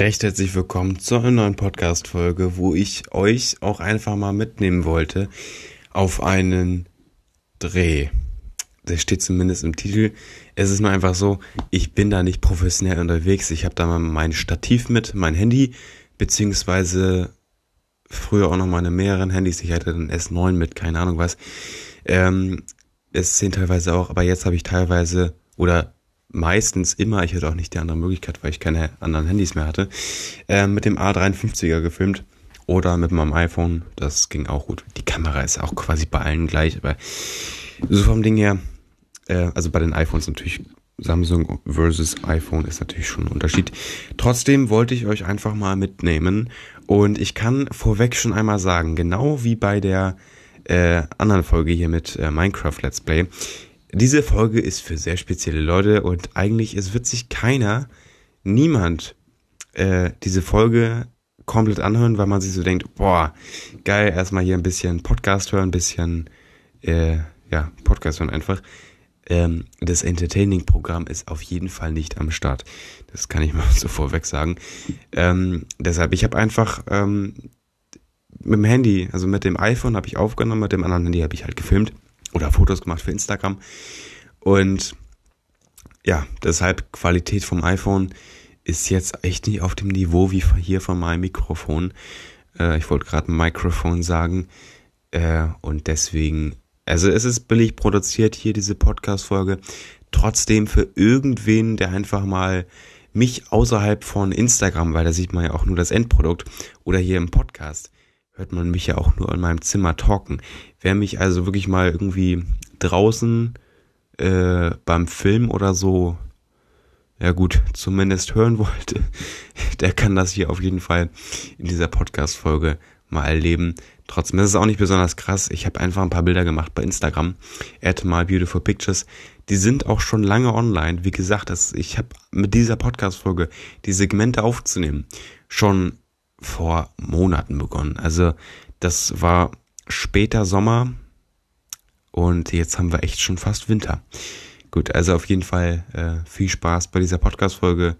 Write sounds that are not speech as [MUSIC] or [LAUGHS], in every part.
Recht herzlich willkommen zu einer neuen Podcast-Folge, wo ich euch auch einfach mal mitnehmen wollte auf einen Dreh. Das steht zumindest im Titel. Es ist mir einfach so, ich bin da nicht professionell unterwegs. Ich habe da mal mein Stativ mit, mein Handy, beziehungsweise früher auch noch meine mehreren Handys. Ich hatte den S9 mit, keine Ahnung was. Ähm, S10 teilweise auch, aber jetzt habe ich teilweise oder meistens immer, ich hatte auch nicht die andere Möglichkeit, weil ich keine anderen Handys mehr hatte, äh, mit dem A53er gefilmt oder mit meinem iPhone. Das ging auch gut. Die Kamera ist auch quasi bei allen gleich, aber so vom Ding her, äh, also bei den iPhones natürlich Samsung versus iPhone ist natürlich schon ein Unterschied. Trotzdem wollte ich euch einfach mal mitnehmen und ich kann vorweg schon einmal sagen, genau wie bei der äh, anderen Folge hier mit äh, Minecraft Let's Play, diese Folge ist für sehr spezielle Leute und eigentlich es wird sich keiner, niemand äh, diese Folge komplett anhören, weil man sich so denkt, boah, geil, erstmal hier ein bisschen Podcast hören, ein bisschen, äh, ja, Podcast hören einfach. Ähm, das Entertaining-Programm ist auf jeden Fall nicht am Start. Das kann ich [LAUGHS] mal so vorweg sagen. Ähm, deshalb, ich habe einfach ähm, mit dem Handy, also mit dem iPhone habe ich aufgenommen, mit dem anderen Handy habe ich halt gefilmt oder Fotos gemacht für Instagram. Und ja, deshalb Qualität vom iPhone ist jetzt echt nicht auf dem Niveau wie hier von meinem Mikrofon. Äh, ich wollte gerade Mikrofon sagen. Äh, und deswegen, also es ist billig produziert hier, diese Podcast-Folge. Trotzdem für irgendwen, der einfach mal mich außerhalb von Instagram, weil da sieht man ja auch nur das Endprodukt oder hier im Podcast, hört man mich ja auch nur in meinem Zimmer talken. Wer mich also wirklich mal irgendwie draußen äh, beim Film oder so, ja gut, zumindest hören wollte, [LAUGHS] der kann das hier auf jeden Fall in dieser Podcast-Folge mal erleben. Trotzdem ist es auch nicht besonders krass. Ich habe einfach ein paar Bilder gemacht bei Instagram. Add my beautiful pictures. Die sind auch schon lange online. Wie gesagt, das, ich habe mit dieser Podcast-Folge die Segmente aufzunehmen schon vor Monaten begonnen. Also das war später Sommer und jetzt haben wir echt schon fast Winter. Gut, also auf jeden Fall äh, viel Spaß bei dieser Podcast-Folge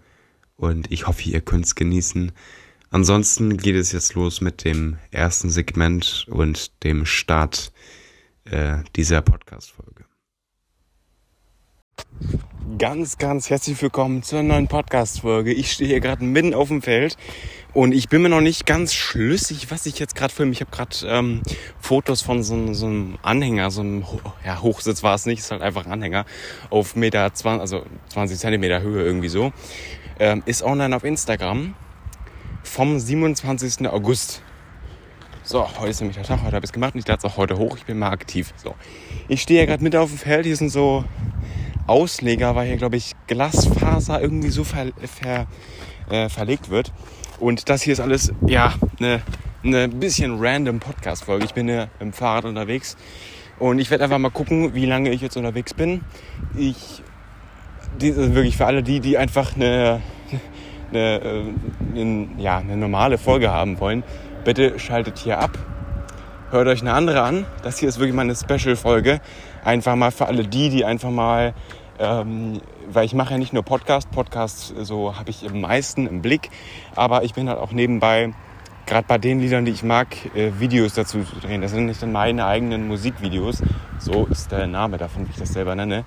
und ich hoffe, ihr könnt es genießen. Ansonsten geht es jetzt los mit dem ersten Segment und dem Start äh, dieser Podcast-Folge. Ganz, ganz herzlich willkommen zu einer neuen Podcast-Folge. Ich stehe hier gerade mitten auf dem Feld und ich bin mir noch nicht ganz schlüssig, was ich jetzt gerade filme. Ich habe gerade ähm, Fotos von so, so, einem Anhänger, so einem ja, Hochsitz war es nicht, ist halt einfach ein Anhänger auf Meter 20, also 20 Zentimeter Höhe irgendwie so. Ähm, ist online auf Instagram vom 27. August. So, heute ist nämlich der Tag, heute habe ich es gemacht und ich lade es auch heute hoch. Ich bin mal aktiv. So, ich stehe ja gerade mit auf dem Feld. Hier sind so Ausleger, weil hier glaube ich Glasfaser irgendwie so ver, ver, äh, verlegt wird. Und das hier ist alles, ja, eine ne bisschen random Podcast-Folge. Ich bin hier im Fahrrad unterwegs und ich werde einfach mal gucken, wie lange ich jetzt unterwegs bin. Ich, die, also wirklich für alle die, die einfach eine, eine, [LAUGHS] eine, äh, ja, eine normale Folge haben wollen, bitte schaltet hier ab. Hört euch eine andere an. Das hier ist wirklich mal eine Special-Folge. Einfach mal für alle die, die einfach mal ähm, weil ich mache ja nicht nur Podcast, Podcasts so habe ich im meisten im Blick, aber ich bin halt auch nebenbei, gerade bei den Liedern, die ich mag, äh, Videos dazu zu drehen. Das sind nicht dann meine eigenen Musikvideos, so ist der Name davon, wie ich das selber nenne.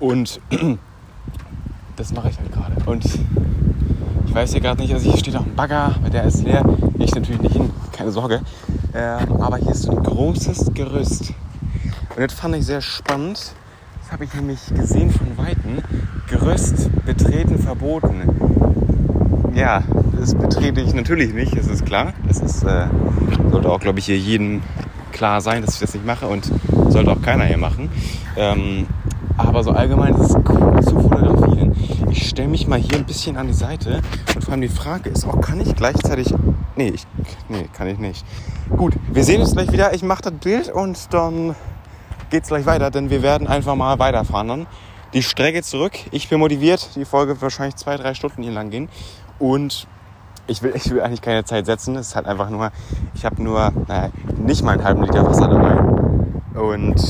Und [CLEARS THROAT] das mache ich halt gerade. Und ich weiß hier gerade nicht, also hier steht noch ein Bagger, aber der ist leer. Ich natürlich nicht hin, keine Sorge. Äh, aber hier ist so ein großes Gerüst. Und das fand ich sehr spannend das habe ich nämlich gesehen von Weitem. Gerüst betreten verboten. Ja, das betrete ich natürlich nicht, das ist klar. Das ist, äh, sollte auch, glaube ich, hier jedem klar sein, dass ich das nicht mache und sollte auch keiner hier machen. Ähm, aber so allgemein ist es cool zu fotografieren. Ich stelle mich mal hier ein bisschen an die Seite und vor allem die Frage ist auch, kann ich gleichzeitig... Nee, ich, nee, kann ich nicht. Gut, wir sehen uns gleich wieder. Ich mache das Bild und dann geht es gleich weiter, denn wir werden einfach mal weiterfahren dann. Die Strecke zurück. Ich bin motiviert. Die Folge wird wahrscheinlich zwei, drei Stunden hier lang gehen. Und ich will, [LAUGHS] ich will eigentlich keine Zeit setzen. Es ist halt einfach nur, ich habe nur naja, nicht mal einen halben Liter Wasser dabei. Und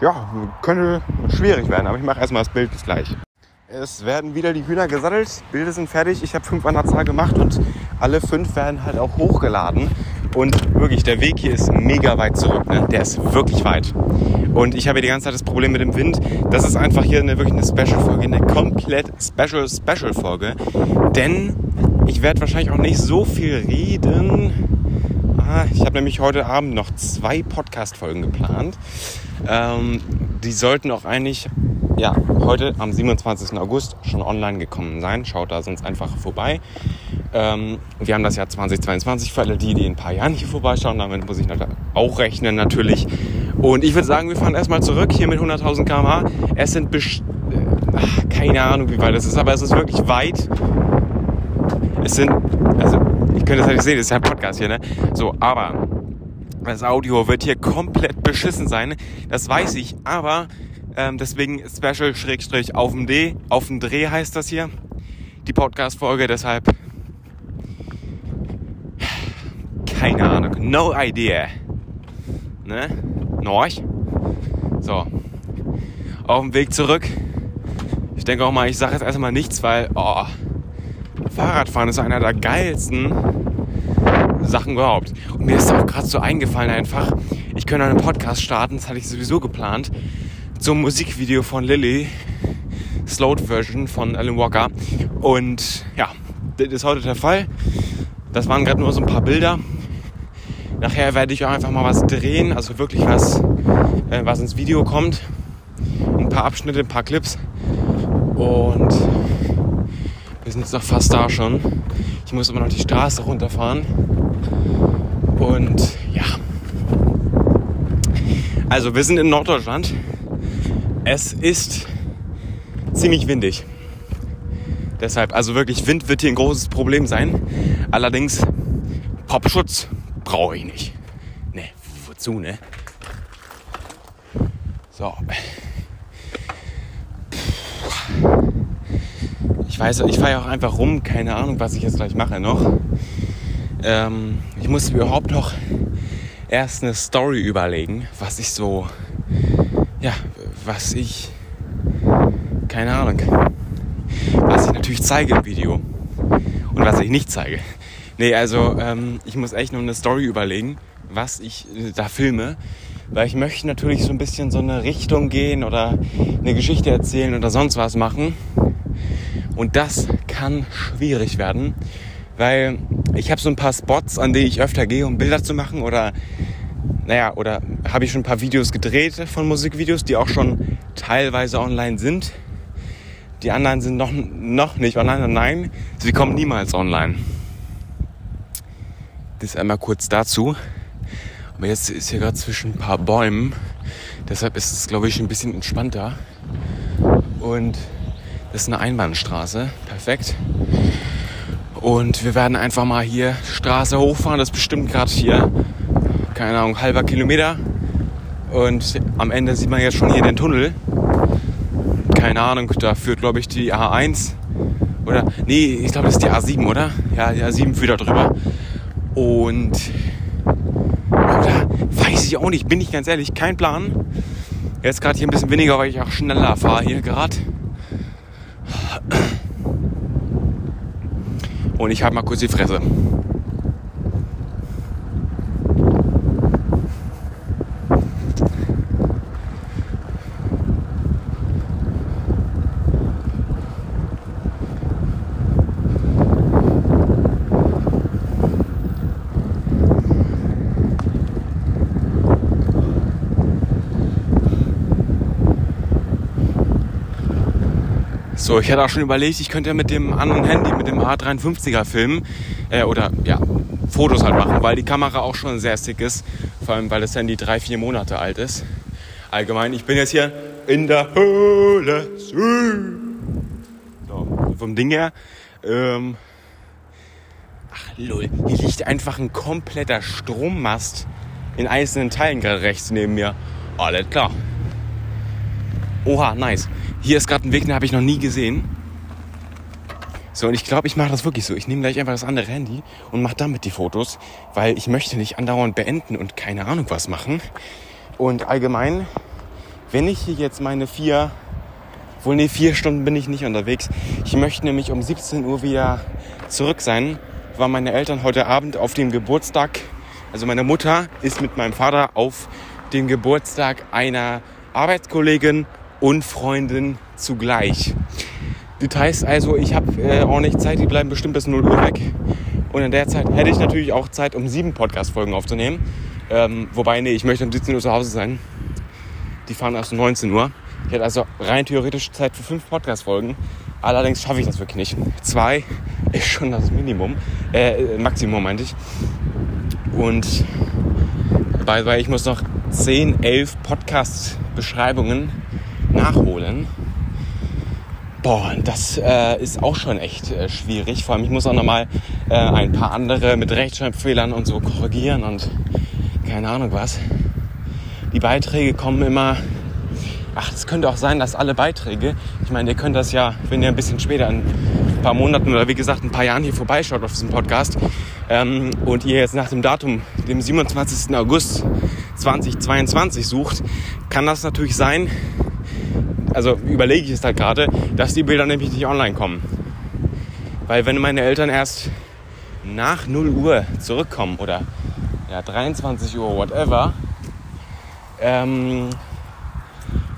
ja, könnte schwierig werden, aber ich mache erstmal das Bild bis gleich. es werden wieder die Hühner gesattelt. Bilder sind fertig. Ich habe fünf an der Zahl gemacht und alle fünf werden halt auch hochgeladen. Und wirklich, der Weg hier ist mega weit zurück. Ne? Der ist wirklich weit. Und ich habe hier die ganze Zeit das Problem mit dem Wind. Das ist einfach hier eine, wirklich eine Special-Folge, eine komplett Special-Special-Folge. Denn ich werde wahrscheinlich auch nicht so viel reden. Ah, ich habe nämlich heute Abend noch zwei Podcast-Folgen geplant. Ähm, die sollten auch eigentlich ja, heute am 27. August schon online gekommen sein. Schaut da sonst einfach vorbei. Ähm, wir haben das Jahr 2022 für alle die, die in ein paar Jahren hier vorbeischauen. Damit muss ich auch rechnen natürlich. Und ich würde sagen, wir fahren erstmal zurück hier mit 100.000 km/h. Es sind best Ach, keine Ahnung, wie weit es ist, aber es ist wirklich weit. Es sind, also, ich könnte das halt nicht sehen, das ist ja ein Podcast hier, ne? So, aber das Audio wird hier komplett beschissen sein. Das weiß ich, aber ähm, deswegen Special Schrägstrich auf dem D, auf dem Dreh heißt das hier. Die Podcast-Folge, deshalb keine Ahnung, no idea. Ne? Norch? So. Auf dem Weg zurück. Ich denke auch mal, ich sage jetzt erstmal nichts, weil oh, Fahrradfahren ist einer der geilsten Sachen überhaupt. Und mir ist auch gerade so eingefallen einfach, ich könnte einen Podcast starten, das hatte ich sowieso geplant zum Musikvideo von Lily, Slowed Version von Alan Walker. Und ja, das ist heute der Fall. Das waren gerade nur so ein paar Bilder. Nachher werde ich auch einfach mal was drehen, also wirklich was, äh, was ins Video kommt. Ein paar Abschnitte, ein paar Clips. Und wir sind jetzt noch fast da schon. Ich muss immer noch die Straße runterfahren. Und ja. Also wir sind in Norddeutschland. Es ist ziemlich windig. Deshalb, also wirklich, Wind wird hier ein großes Problem sein. Allerdings, Popschutz brauche ich nicht. Ne, wozu, ne? So. Ich weiß, ich fahre ja auch einfach rum. Keine Ahnung, was ich jetzt gleich mache noch. Ähm, ich muss überhaupt noch erst eine Story überlegen, was ich so, ja, was ich, keine Ahnung, was ich natürlich zeige im Video und was ich nicht zeige. Nee, also ähm, ich muss echt noch eine Story überlegen, was ich äh, da filme, weil ich möchte natürlich so ein bisschen so eine Richtung gehen oder eine Geschichte erzählen oder sonst was machen. Und das kann schwierig werden, weil ich habe so ein paar Spots, an die ich öfter gehe, um Bilder zu machen oder naja, oder habe ich schon ein paar Videos gedreht von Musikvideos, die auch schon teilweise online sind. Die anderen sind noch, noch nicht online. Nein, sie kommen niemals online. Das einmal kurz dazu. Aber jetzt ist hier gerade zwischen ein paar Bäumen. Deshalb ist es, glaube ich, ein bisschen entspannter. Und das ist eine Einbahnstraße. Perfekt. Und wir werden einfach mal hier Straße hochfahren. Das ist bestimmt gerade hier keine Ahnung, halber Kilometer. Und am Ende sieht man jetzt schon hier den Tunnel. Keine Ahnung, da führt, glaube ich, die A1. Oder, nee, ich glaube, das ist die A7, oder? Ja, die A7 führt da drüber. Und, oder, weiß ich auch nicht, bin ich ganz ehrlich, kein Plan. Jetzt gerade hier ein bisschen weniger, weil ich auch schneller fahre hier gerade. Und ich habe mal kurz die Fresse. So, ich hatte auch schon überlegt, ich könnte ja mit dem anderen Handy, mit dem A53er filmen äh, oder ja, Fotos halt machen, weil die Kamera auch schon sehr sick ist. Vor allem, weil das Handy drei, vier Monate alt ist. Allgemein, ich bin jetzt hier in der Höhle. So, vom Ding her. Ähm, ach lol, hier liegt einfach ein kompletter Strommast in einzelnen Teilen gerade rechts neben mir. Alles klar. Oha, nice. Hier ist gerade ein Weg, den habe ich noch nie gesehen. So, und ich glaube, ich mache das wirklich so. Ich nehme gleich einfach das andere Handy und mache damit die Fotos, weil ich möchte nicht andauernd beenden und keine Ahnung was machen. Und allgemein, wenn ich hier jetzt meine vier Wohl, nee, vier Stunden bin ich nicht unterwegs. Ich möchte nämlich um 17 Uhr wieder zurück sein, weil meine Eltern heute Abend auf dem Geburtstag, also meine Mutter ist mit meinem Vater auf dem Geburtstag einer Arbeitskollegin und Freundin zugleich. Heißt also, ich habe äh, ordentlich Zeit, die bleiben bestimmt bis 0 Uhr weg. Und in der Zeit hätte ich natürlich auch Zeit, um sieben Podcast-Folgen aufzunehmen. Ähm, wobei, nee, ich möchte um 17 Uhr zu Hause sein. Die fahren erst um 19 Uhr. Ich hätte also rein theoretisch Zeit für fünf Podcast-Folgen. Allerdings schaffe ich das wirklich nicht. Zwei ist schon das Minimum. Äh, Maximum meinte ich. Und weil ich muss noch 10, 11 Podcast-Beschreibungen nachholen. Boah, das äh, ist auch schon echt äh, schwierig. Vor allem, ich muss auch nochmal äh, ein paar andere mit Rechtschreibfehlern und so korrigieren und keine Ahnung was. Die Beiträge kommen immer. Ach, es könnte auch sein, dass alle Beiträge, ich meine, ihr könnt das ja, wenn ihr ein bisschen später, in ein paar Monaten oder wie gesagt ein paar Jahren hier vorbeischaut auf diesem Podcast ähm, und ihr jetzt nach dem Datum, dem 27. August 2022 sucht, kann das natürlich sein, also überlege ich es da gerade, dass die Bilder nämlich nicht online kommen. Weil wenn meine Eltern erst nach 0 Uhr zurückkommen oder ja, 23 Uhr, whatever, ähm,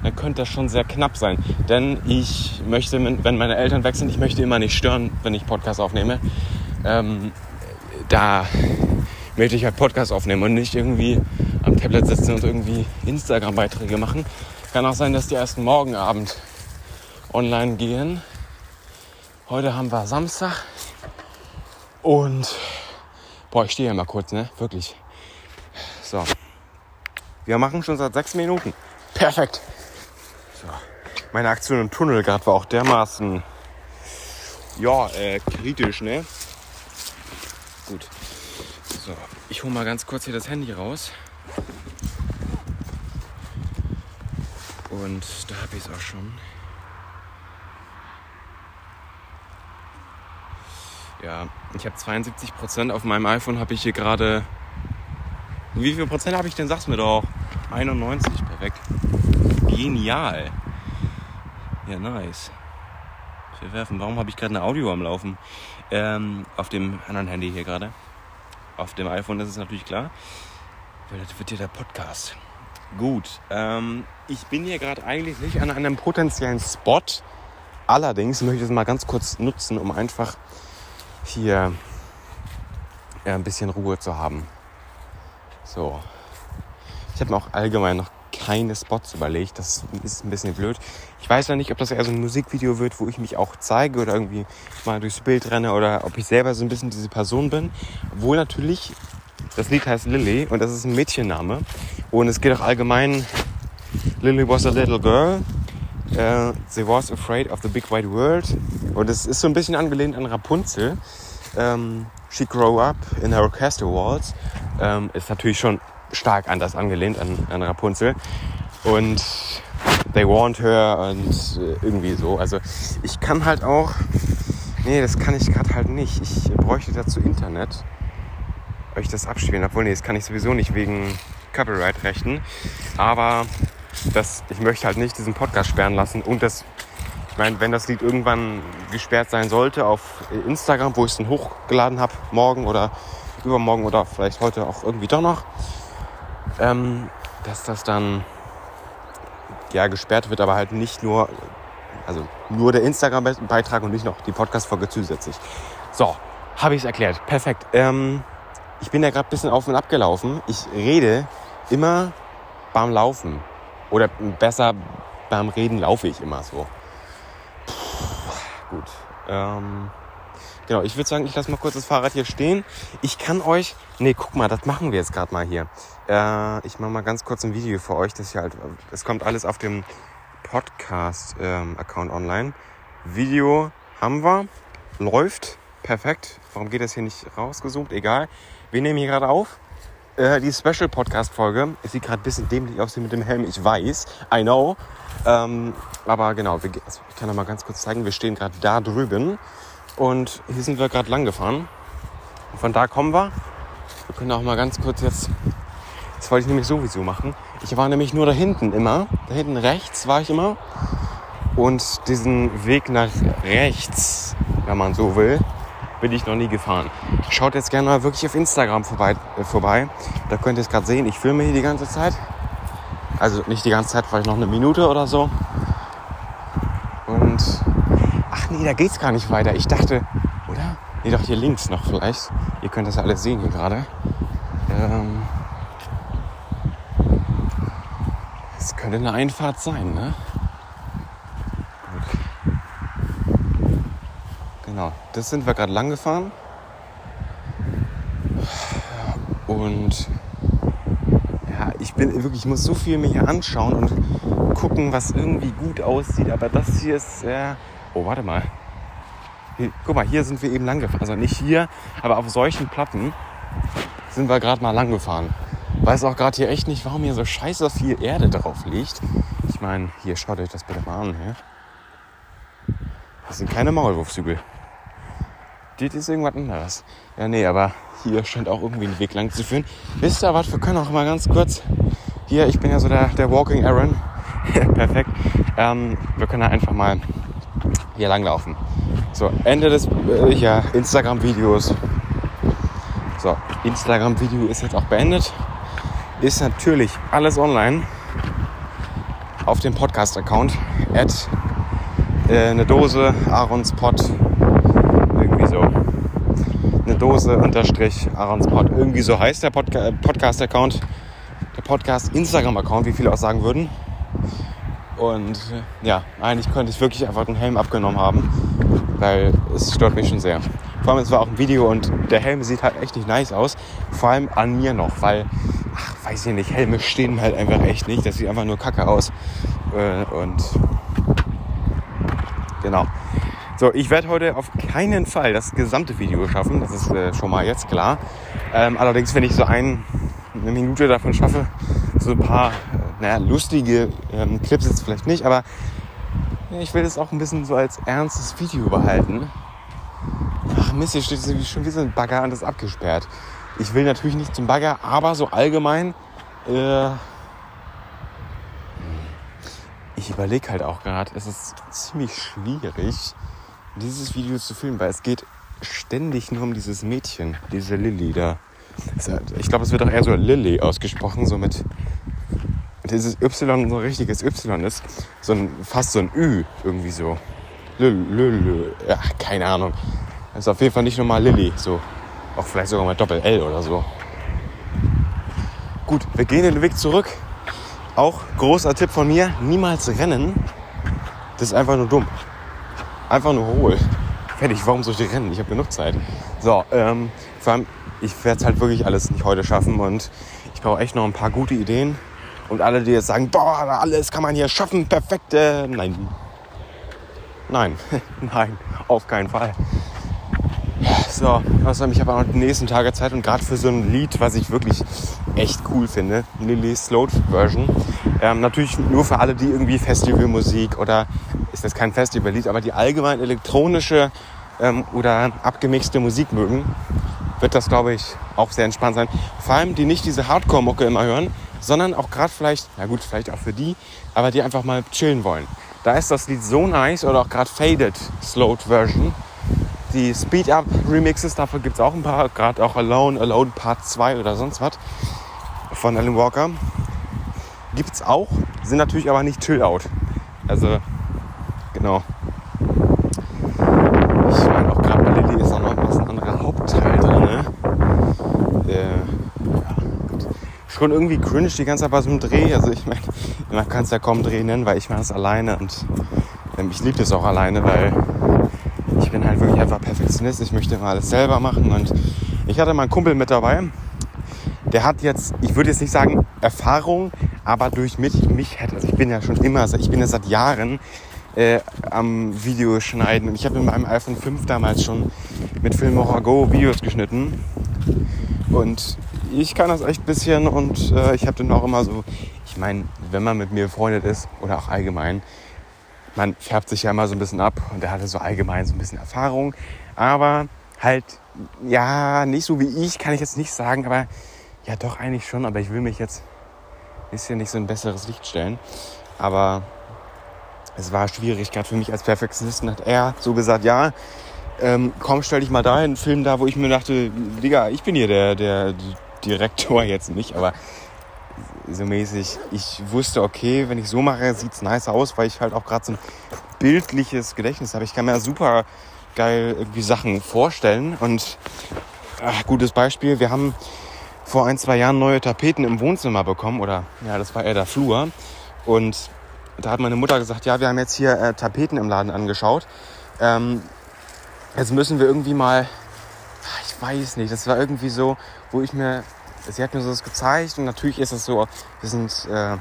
dann könnte das schon sehr knapp sein. Denn ich möchte, wenn meine Eltern weg sind, ich möchte immer nicht stören, wenn ich Podcast aufnehme. Ähm, da möchte ich halt Podcast aufnehmen und nicht irgendwie am Tablet sitzen und irgendwie Instagram-Beiträge machen. Kann auch sein, dass die erst morgen Abend online gehen. Heute haben wir Samstag. Und boah, ich stehe hier mal kurz, ne? Wirklich. So. Wir machen schon seit sechs Minuten. Perfekt. So. Meine Aktion im Tunnel gerade war auch dermaßen ja, äh, kritisch, ne? Gut. So, ich hole mal ganz kurz hier das Handy raus. Und da habe ich es auch schon. Ja, ich habe 72 Prozent auf meinem iPhone habe ich hier gerade. Wie viel Prozent habe ich denn? Sag's mir doch. 91, perfekt. Genial. Ja, nice. Verwerfen. Warum habe ich gerade ein Audio am Laufen? Ähm, auf dem anderen Handy hier gerade. Auf dem iPhone ist es natürlich klar. Weil das wird hier der Podcast. Gut, ähm, ich bin hier gerade eigentlich nicht an einem potenziellen Spot. Allerdings möchte ich es mal ganz kurz nutzen, um einfach hier ja, ein bisschen Ruhe zu haben. So. Ich habe mir auch allgemein noch keine Spots überlegt. Das ist ein bisschen blöd. Ich weiß ja nicht, ob das eher so ein Musikvideo wird, wo ich mich auch zeige oder irgendwie mal durchs Bild renne oder ob ich selber so ein bisschen diese Person bin. Obwohl natürlich das Lied heißt Lily und das ist ein Mädchenname. Und es geht auch allgemein, Lily was a little girl. Uh, she was afraid of the big wide world. Und es ist so ein bisschen angelehnt an Rapunzel. Um, ähm, she grew up in her castle walls. Um, ähm, ist natürlich schon stark an das angelehnt, an, an Rapunzel. Und they warned her und äh, irgendwie so. Also ich kann halt auch, nee, das kann ich gerade halt nicht. Ich bräuchte dazu Internet euch das abspielen. Obwohl, nee, das kann ich sowieso nicht wegen Copyright-Rechten. Aber das, ich möchte halt nicht diesen Podcast sperren lassen. Und das, ich meine, wenn das Lied irgendwann gesperrt sein sollte auf Instagram, wo ich es dann hochgeladen habe, morgen oder übermorgen oder vielleicht heute auch irgendwie doch noch, ähm, dass das dann ja gesperrt wird, aber halt nicht nur, also nur der Instagram-Beitrag und nicht noch die Podcast-Folge zusätzlich. So, habe ich es erklärt. Perfekt. Ähm, ich bin ja gerade ein bisschen auf und ab gelaufen. Ich rede immer beim Laufen. Oder besser beim Reden laufe ich immer so. Puh, gut. Ähm, genau, ich würde sagen, ich lasse mal kurz das Fahrrad hier stehen. Ich kann euch. Nee, guck mal, das machen wir jetzt gerade mal hier. Äh, ich mache mal ganz kurz ein Video für euch. Das hier halt. Das kommt alles auf dem Podcast-Account ähm, online. Video haben wir. Läuft. Perfekt. Warum geht das hier nicht rausgesucht? Egal. Wir nehmen hier gerade auf. Äh, die Special Podcast Folge. Es sieht gerade ein bisschen dämlich aus mit dem Helm. Ich weiß. I know. Ähm, aber genau, wir, also ich kann noch mal ganz kurz zeigen. Wir stehen gerade da drüben. Und hier sind wir gerade lang gefahren. Und von da kommen wir. Wir können auch mal ganz kurz jetzt. Das wollte ich nämlich sowieso machen. Ich war nämlich nur da hinten immer. Da hinten rechts war ich immer. Und diesen Weg nach rechts, wenn man so will, bin ich noch nie gefahren. Schaut jetzt gerne mal wirklich auf Instagram vorbei. Äh, vorbei. Da könnt ihr es gerade sehen. Ich filme hier die ganze Zeit. Also nicht die ganze Zeit, vielleicht noch eine Minute oder so. Und ach nee, da geht's gar nicht weiter. Ich dachte, oder? Nee, doch hier links noch vielleicht. Ihr könnt das ja alles sehen hier gerade. Ähm, es könnte eine Einfahrt sein, ne? Genau, das sind wir gerade lang gefahren. Und ja, ich bin wirklich, ich muss so viel mir hier anschauen und gucken, was irgendwie gut aussieht. Aber das hier ist sehr. Oh, warte mal. Hier, guck mal, hier sind wir eben lang gefahren. Also nicht hier, aber auf solchen Platten sind wir gerade mal lang gefahren. Weiß auch gerade hier echt nicht, warum hier so scheiße viel Erde drauf liegt. Ich meine, hier schaut euch das bitte mal an. Hier. Das sind keine Maulwurfshügel. Das ist irgendwas anderes. Ja, nee, aber hier scheint auch irgendwie ein Weg lang zu führen. Wisst ihr was, wir können auch mal ganz kurz hier, ich bin ja so der, der Walking Aaron. [LAUGHS] Perfekt. Ähm, wir können da einfach mal hier lang laufen. So, Ende des äh, ja, Instagram-Videos. So, Instagram-Video ist jetzt auch beendet. Ist natürlich alles online auf dem Podcast-Account. At äh, eine Dose, Aarons Pod eine Dose unterstrich Aronspot. Irgendwie so heißt der Podca Podcast-Account. Der Podcast-Instagram-Account, wie viele auch sagen würden. Und äh, ja, eigentlich könnte ich wirklich einfach den Helm abgenommen haben, weil es stört mich schon sehr. Vor allem, es war auch ein Video und der Helm sieht halt echt nicht nice aus. Vor allem an mir noch, weil, ach, weiß ich nicht, Helme stehen halt einfach echt nicht. Das sieht einfach nur kacke aus. Äh, und genau. So, ich werde heute auf keinen Fall das gesamte Video schaffen, das ist äh, schon mal jetzt klar. Ähm, allerdings, wenn ich so ein, eine Minute davon schaffe, so ein paar, äh, naja, lustige ähm, Clips jetzt vielleicht nicht, aber ich will das auch ein bisschen so als ernstes Video behalten. Ach Mist, hier steht schon wie so ein Bagger und ist abgesperrt. Ich will natürlich nicht zum Bagger, aber so allgemein, äh, ich überlege halt auch gerade, es ist ziemlich schwierig, dieses Video zu filmen, weil es geht ständig nur um dieses Mädchen, diese Lilly da. Ich glaube, es wird auch eher so Lilly ausgesprochen, so mit dieses Y so ein richtiges Y ist. So ein, fast so ein Ü irgendwie so. Lilly, ja, keine Ahnung. Das ist auf jeden Fall nicht normal Lilly, so. Auch vielleicht sogar mal Doppel-L oder so. Gut, wir gehen den Weg zurück. Auch großer Tipp von mir, niemals rennen. Das ist einfach nur dumm. Einfach nur hohl. Fertig, warum soll ich rennen? Ich habe genug Zeit. So, ähm, vor allem, ich werde es halt wirklich alles nicht heute schaffen und ich brauche echt noch ein paar gute Ideen. Und alle, die jetzt sagen, boah, alles kann man hier schaffen, perfekt, äh, nein. Nein, [LAUGHS] nein, auf keinen Fall. So, außerdem, ich habe auch noch die nächsten Tage Zeit und gerade für so ein Lied, was ich wirklich echt cool finde, Lily Sloat Version, ähm, natürlich nur für alle, die irgendwie Festivalmusik oder ist jetzt kein Festivallied, aber die allgemein elektronische ähm, oder abgemixte Musik mögen, wird das, glaube ich, auch sehr entspannt sein. Vor allem, die nicht diese Hardcore-Mucke immer hören, sondern auch gerade vielleicht, na gut, vielleicht auch für die, aber die einfach mal chillen wollen. Da ist das Lied so nice oder auch gerade Faded Slowed Version. Die Speed-Up Remixes, dafür gibt es auch ein paar, gerade auch Alone, Alone Part 2 oder sonst was von Alan Walker. Gibt es auch, sind natürlich aber nicht Chill Out. Also Genau. Ich meine auch gerade bei Lilly ist auch noch ein anderer Hauptteil drin. Ne? Äh, ja, Schon irgendwie cringe die ganze Zeit bei so einem Dreh. Also ich meine, man kann es ja kaum Dreh nennen, weil ich mache es alleine und ähm, ich liebe das auch alleine, weil halt wirklich einfach Perfektionist. Ich möchte immer alles selber machen und ich hatte mal einen Kumpel mit dabei. Der hat jetzt, ich würde jetzt nicht sagen Erfahrung, aber durch mich, mich hat, also ich bin ja schon immer, ich bin ja seit Jahren äh, am Videoschneiden. Und ich habe mit meinem iPhone 5 damals schon mit Filmora Go Videos geschnitten. Und ich kann das echt ein bisschen und äh, ich habe dann auch immer so, ich meine, wenn man mit mir befreundet ist oder auch allgemein, man färbt sich ja immer so ein bisschen ab und er hatte so allgemein so ein bisschen Erfahrung. Aber halt, ja, nicht so wie ich, kann ich jetzt nicht sagen, aber ja, doch eigentlich schon. Aber ich will mich jetzt ein bisschen nicht so ein besseres Licht stellen. Aber es war schwierig, gerade für mich als Perfektionisten hat er so gesagt, ja, ähm, komm, stell dich mal dahin, Film da, wo ich mir dachte, Digga, ich bin hier der, der Direktor jetzt nicht, aber so mäßig, ich wusste, okay, wenn ich so mache, sieht's nice aus, weil ich halt auch gerade so ein bildliches Gedächtnis habe. Ich kann mir super geil irgendwie Sachen vorstellen und ach, gutes Beispiel, wir haben vor ein, zwei Jahren neue Tapeten im Wohnzimmer bekommen oder ja, das war eher der Flur und da hat meine Mutter gesagt, ja, wir haben jetzt hier äh, Tapeten im Laden angeschaut. Ähm, jetzt müssen wir irgendwie mal, ich weiß nicht, das war irgendwie so, wo ich mir, sie hat mir so das gezeigt und natürlich ist es so, wir sind, äh,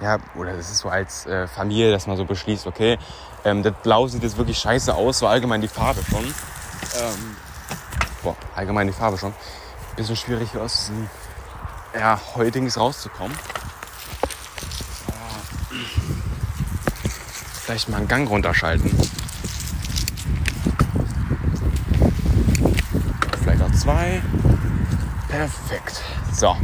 ja, oder es ist so als äh, Familie, dass man so beschließt, okay, ähm, das Blau sieht jetzt wirklich scheiße aus, so allgemein die Farbe schon. Ähm, boah, allgemein die Farbe schon. Bisschen schwierig aus diesem ja, Heutings rauszukommen. Vielleicht mal einen Gang runterschalten. Vielleicht auch zwei. Perfekt. So.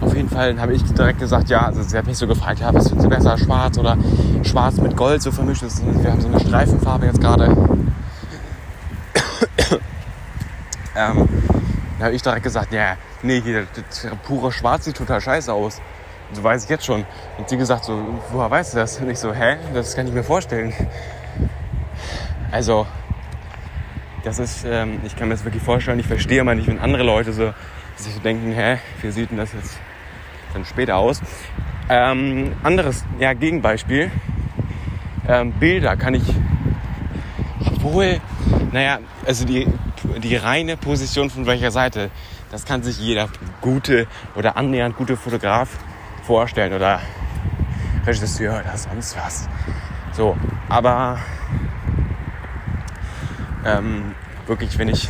Auf jeden Fall habe ich direkt gesagt, ja, also sie hat mich so gefragt, ja, was finden Sie besser, schwarz oder schwarz mit Gold so vermischt. Wir haben so eine Streifenfarbe jetzt gerade. [COUGHS] ähm, da habe ich direkt gesagt, ja, nee, hier, das pure Schwarz sieht total scheiße aus so weiß ich jetzt schon. Und sie gesagt so, woher weißt du das? Und ich so, hä? Das kann ich mir vorstellen. Also, das ist, ähm, ich kann mir das wirklich vorstellen. Ich verstehe mal nicht, wenn andere Leute so sich denken, hä, wie sieht denn das jetzt dann später aus? Ähm, anderes, ja, Gegenbeispiel. Ähm, Bilder kann ich, obwohl, naja, also die, die reine Position von welcher Seite, das kann sich jeder gute oder annähernd gute Fotograf vorstellen oder Regisseur oder sonst was. So, aber ähm, wirklich, wenn ich,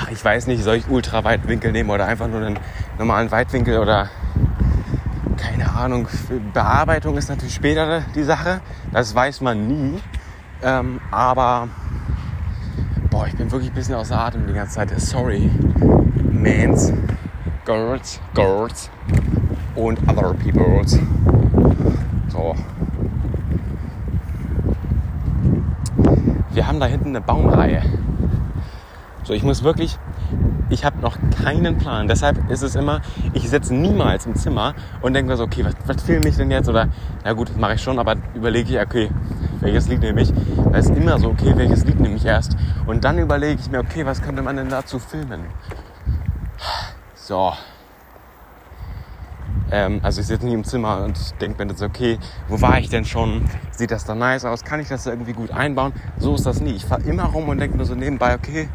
ach, ich weiß nicht, soll ich Ultraweitwinkel nehmen oder einfach nur einen normalen Weitwinkel oder keine Ahnung. Bearbeitung ist natürlich später die Sache, das weiß man nie. Ähm, aber boah, ich bin wirklich ein bisschen außer Atem die ganze Zeit. Sorry, Mans, Girls, Girls und other peoples. So. Wir haben da hinten eine Baumreihe. So, ich muss wirklich, ich habe noch keinen Plan. Deshalb ist es immer, ich sitze niemals im Zimmer und denke mir so, okay, was, was filme ich denn jetzt? Oder, na gut, das mache ich schon, aber überlege ich, okay, welches Lied nehme ich? Da ist immer so, okay, welches Lied nehme ich erst? Und dann überlege ich mir, okay, was könnte man denn dazu filmen? So, ähm, also ich sitze nie im Zimmer und denke mir jetzt, okay, wo war ich denn schon? Sieht das da nice aus? Kann ich das irgendwie gut einbauen? So ist das nie. Ich fahre immer rum und denke mir so nebenbei, okay,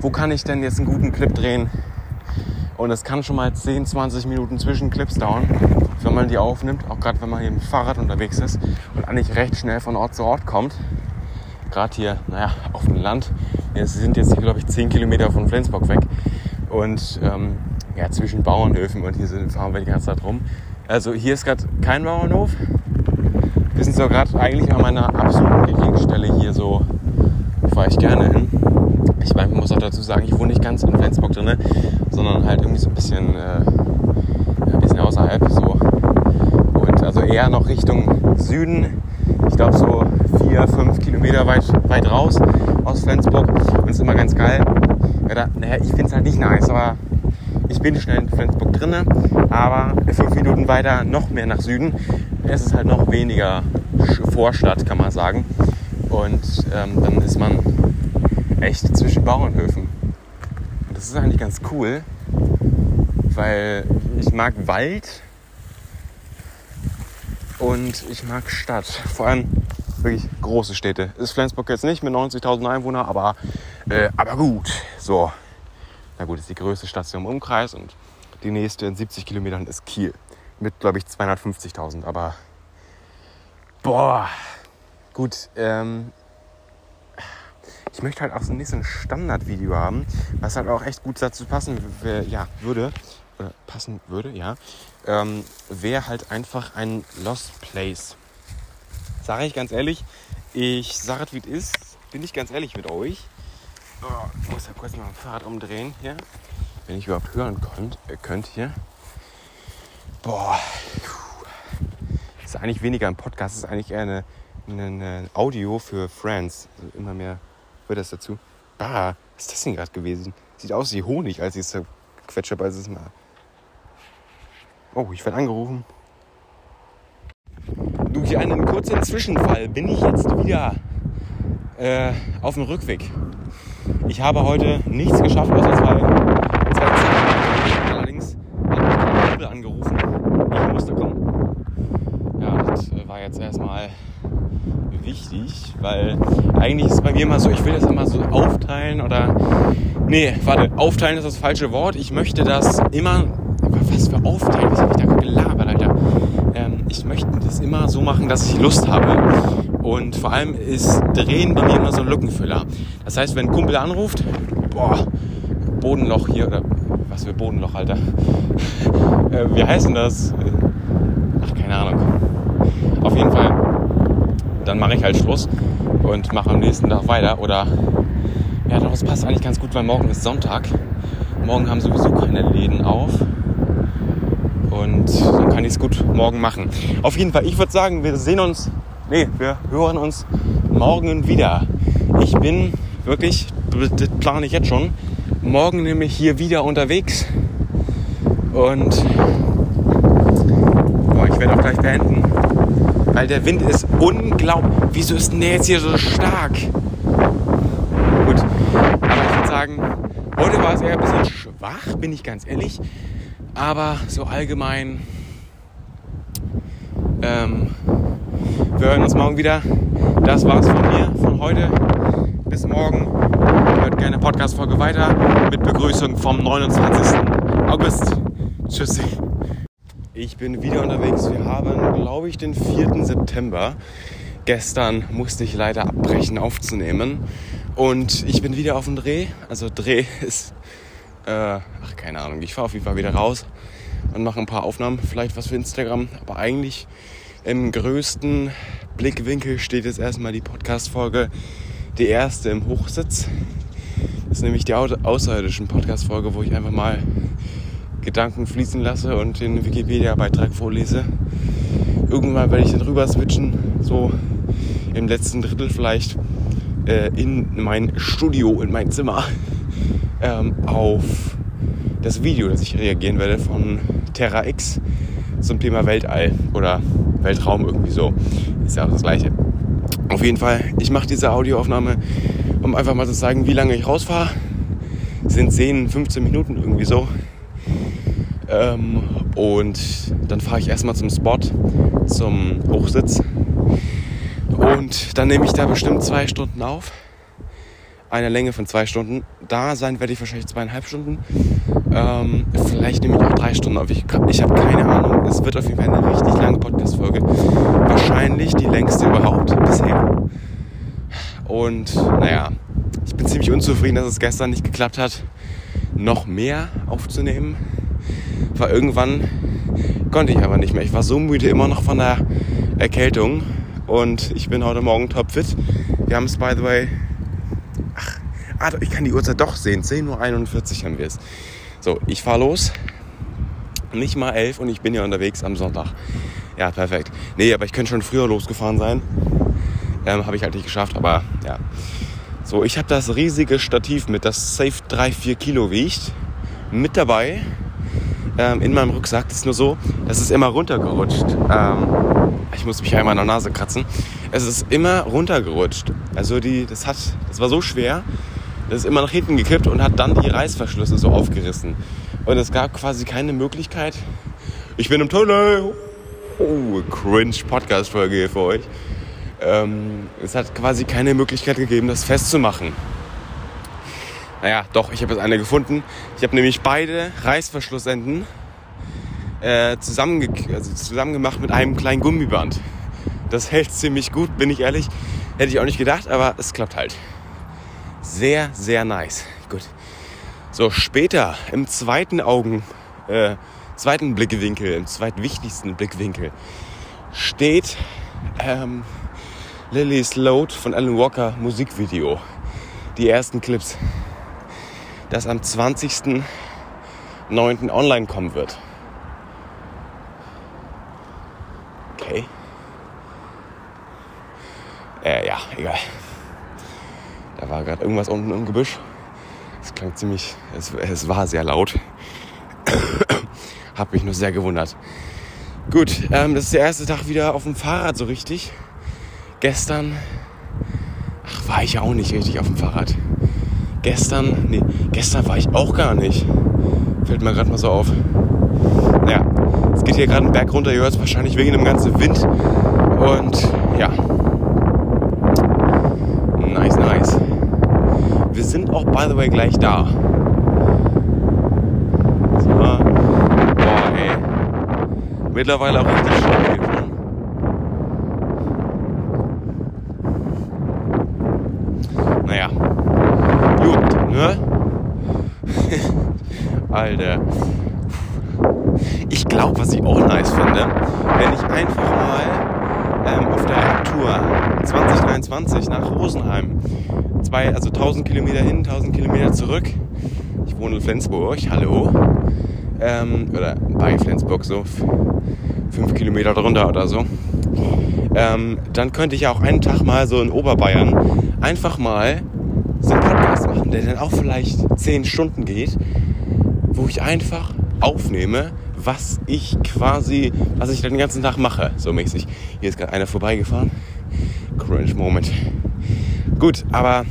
wo kann ich denn jetzt einen guten Clip drehen? Und es kann schon mal 10, 20 Minuten zwischen Clips dauern, wenn man die aufnimmt, auch gerade wenn man hier mit dem Fahrrad unterwegs ist und eigentlich recht schnell von Ort zu Ort kommt. Gerade hier, naja, auf dem Land. Wir sind jetzt hier, glaube ich, 10 Kilometer von Flensburg weg. Und ähm, ja, zwischen Bauernhöfen und hier sind, fahren wir die ganze Zeit rum. Also hier ist gerade kein Bauernhof. Wir sind so gerade eigentlich an meiner absoluten Lieblingsstelle hier so, fahre ich gerne hin. Ich meine, man muss auch dazu sagen, ich wohne nicht ganz in Flensburg drin, sondern halt irgendwie so ein bisschen, äh, ein bisschen außerhalb so. Und also eher noch Richtung Süden. Ich glaube so vier, fünf Kilometer weit, weit raus aus Flensburg. Und ist immer ganz geil. Ja, da, naja, ich finde es halt nicht nice, aber ich bin schnell in Flensburg drinne, aber fünf Minuten weiter noch mehr nach Süden. Es ist halt noch weniger Vorstadt, kann man sagen. Und ähm, dann ist man echt zwischen Bauernhöfen. Und das ist eigentlich ganz cool, weil ich mag Wald und ich mag Stadt. Vor allem wirklich große Städte. Ist Flensburg jetzt nicht mit 90.000 Einwohnern, aber, äh, aber gut. So, na gut, ist die größte Stadt im Umkreis und die nächste in 70 Kilometern ist Kiel. Mit, glaube ich, 250.000. Aber, boah, gut. Ähm, ich möchte halt auch so ein bisschen Standardvideo haben, was halt auch echt gut dazu passen ja, würde. Oder passen würde, ja. Ähm, Wäre halt einfach ein Lost Place. Sage ich ganz ehrlich, ich sage es wie es ist, bin ich ganz ehrlich mit euch. Oh, ich muss ja kurz mal mein Fahrrad umdrehen hier. Wenn ich überhaupt hören könnt, äh, könnt hier. Boah. Ist eigentlich weniger ein Podcast, ist eigentlich eher eine ein Audio für Friends. Also immer mehr wird das dazu. Ah, was ist das denn gerade gewesen? Sieht aus wie Honig, als ich es gequetscht habe. Also mal. Oh, ich werde angerufen. Du, hier einen kurzen Zwischenfall. Bin ich jetzt wieder äh, auf dem Rückweg. Ich habe heute nichts geschafft, außer zwei, zwei. Allerdings hat mein Kumpel angerufen. Ich musste kommen. Ja, das äh, war jetzt erstmal wichtig, weil eigentlich ist bei mir immer so, ich will das immer so aufteilen oder. Nee, warte, aufteilen ist das falsche Wort. Ich möchte das immer. Was für aufteilen? Was habe ich da gelabert, Alter? Ähm, ich möchte das immer so machen, dass ich Lust habe. Und vor allem ist Drehen bei mir immer so ein Lückenfüller. Das heißt, wenn ein Kumpel anruft, boah, Bodenloch hier oder was für Bodenloch, Alter. [LAUGHS] äh, wie heißt denn das? Ach, keine Ahnung. Dann mache ich halt Schluss und mache am nächsten Tag weiter. Oder ja, doch, es passt eigentlich ganz gut, weil morgen ist Sonntag. Morgen haben sowieso keine Läden auf. Und dann kann ich es gut morgen machen. Auf jeden Fall, ich würde sagen, wir sehen uns, nee, wir hören uns morgen wieder. Ich bin wirklich, das plane ich jetzt schon, morgen nämlich hier wieder unterwegs. Und boah, ich werde auch gleich beenden weil der Wind ist unglaublich. Wieso ist denn der jetzt hier so stark? Gut, aber ich würde sagen, heute war es eher ein bisschen schwach, bin ich ganz ehrlich. Aber so allgemein, ähm, wir hören uns morgen wieder. Das war's von mir, von heute. Bis morgen. Hört gerne Podcast-Folge weiter mit Begrüßung vom 29. August. Tschüssi. Ich bin wieder unterwegs. Wir haben, glaube ich, den 4. September. Gestern musste ich leider abbrechen aufzunehmen. Und ich bin wieder auf dem Dreh. Also Dreh [LAUGHS] ist, äh, ach keine Ahnung, ich fahre auf jeden Fall wieder raus und mache ein paar Aufnahmen, vielleicht was für Instagram. Aber eigentlich im größten Blickwinkel steht jetzt erstmal die Podcast-Folge, die erste im Hochsitz. Das ist nämlich die außerirdischen Podcast-Folge, wo ich einfach mal Gedanken fließen lasse und den Wikipedia-Beitrag vorlese. Irgendwann werde ich dann rüber switchen, so im letzten Drittel vielleicht äh, in mein Studio, in mein Zimmer, [LAUGHS] ähm, auf das Video, das ich reagieren werde von Terra X zum Thema Weltall oder Weltraum irgendwie so. Ist ja auch das gleiche. Auf jeden Fall, ich mache diese Audioaufnahme, um einfach mal zu zeigen, wie lange ich rausfahre. Sind 10, 15 Minuten irgendwie so. Ähm, und dann fahre ich erstmal zum Spot, zum Hochsitz. Und dann nehme ich da bestimmt zwei Stunden auf. Eine Länge von zwei Stunden. Da sein werde ich wahrscheinlich zweieinhalb Stunden. Ähm, vielleicht nehme ich auch drei Stunden auf. Ich, ich habe keine Ahnung. Es wird auf jeden Fall eine richtig lange Podcast-Folge. Wahrscheinlich die längste überhaupt bisher. Und naja, ich bin ziemlich unzufrieden, dass es gestern nicht geklappt hat, noch mehr aufzunehmen war irgendwann, konnte ich aber nicht mehr. Ich war so müde immer noch von der Erkältung und ich bin heute Morgen topfit. Wir haben es, by the way, ach, ich kann die Uhrzeit doch sehen. 10.41 Uhr haben wir es. So, ich fahre los. Nicht mal 11 und ich bin ja unterwegs am Sonntag. Ja, perfekt. Nee, aber ich könnte schon früher losgefahren sein. Ähm, habe ich halt nicht geschafft, aber ja. So, ich habe das riesige Stativ mit, das safe 3-4 Kilo wiegt, mit dabei ähm, in meinem Rucksack. Das ist nur so, das ist immer runtergerutscht. Ähm, ich muss mich einmal an der Nase kratzen. Es ist immer runtergerutscht. Also die, das hat, das war so schwer, das ist immer nach hinten gekippt und hat dann die Reißverschlüsse so aufgerissen. Und es gab quasi keine Möglichkeit. Ich bin im Tunnel. Oh, cringe Podcast-Folge hier für euch. Ähm, es hat quasi keine Möglichkeit gegeben, das festzumachen. Naja, doch, ich habe jetzt eine gefunden. Ich habe nämlich beide Reißverschlussenden äh, zusammenge also zusammen gemacht mit einem kleinen Gummiband. Das hält ziemlich gut, bin ich ehrlich. Hätte ich auch nicht gedacht, aber es klappt halt. Sehr, sehr nice. Gut. So, später im zweiten Augen, äh, zweiten Blickwinkel, im zweitwichtigsten Blickwinkel steht ähm, Lily's Load von Alan Walker Musikvideo. Die ersten Clips das am 20.09. online kommen wird. Äh, ja, egal. Da war gerade irgendwas unten im Gebüsch. Es klang ziemlich, es, es war sehr laut. Hab mich nur sehr gewundert. Gut, ähm, das ist der erste Tag wieder auf dem Fahrrad so richtig. Gestern, ach, war ich ja auch nicht richtig auf dem Fahrrad. Gestern, nee, gestern war ich auch gar nicht. Fällt mir gerade mal so auf. Ja, es geht hier gerade einen Berg runter, ihr hört es wahrscheinlich wegen dem ganzen Wind. Und ja, nice, nice. Wir sind auch, by the way, gleich da. So. Boah, ey. Mittlerweile auch richtig schön hier schon. Naja. Gut, ne? Alter. Ich glaube, was ich auch nice finde, wenn ich einfach mal ähm, auf der Radtour 2023 nach Rosenheim, zwei, also 1000 Kilometer hin, 1000 Kilometer zurück. Ich wohne in Flensburg, hallo. Ähm, oder bei Flensburg, so fünf Kilometer drunter oder so. Ähm, dann könnte ich ja auch einen Tag mal so in Oberbayern einfach mal so einen Podcast machen, der dann auch vielleicht zehn Stunden geht, wo ich einfach aufnehme, was ich quasi, was ich den ganzen Tag mache, so mäßig. Hier ist gerade einer vorbeigefahren. Cringe Moment. Gut, aber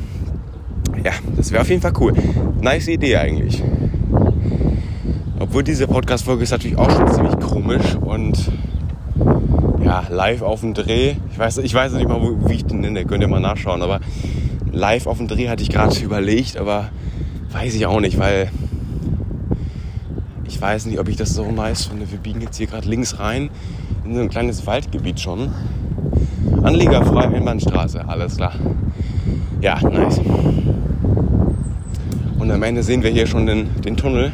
ja, das wäre auf jeden Fall cool. Nice Idee eigentlich. Obwohl diese Podcast-Folge ist natürlich auch schon ziemlich komisch und ja, live auf dem Dreh. Ich weiß, ich weiß nicht mal, wie ich den nenne, könnt ihr mal nachschauen, aber live auf dem Dreh hatte ich gerade [LAUGHS] überlegt, aber weiß ich auch nicht, weil ich weiß nicht, ob ich das so nice finde. Wir biegen jetzt hier gerade links rein in so ein kleines Waldgebiet schon. Anliegerfreie Einbahnstraße, alles klar. Ja, nice. Und am Ende sehen wir hier schon den, den Tunnel,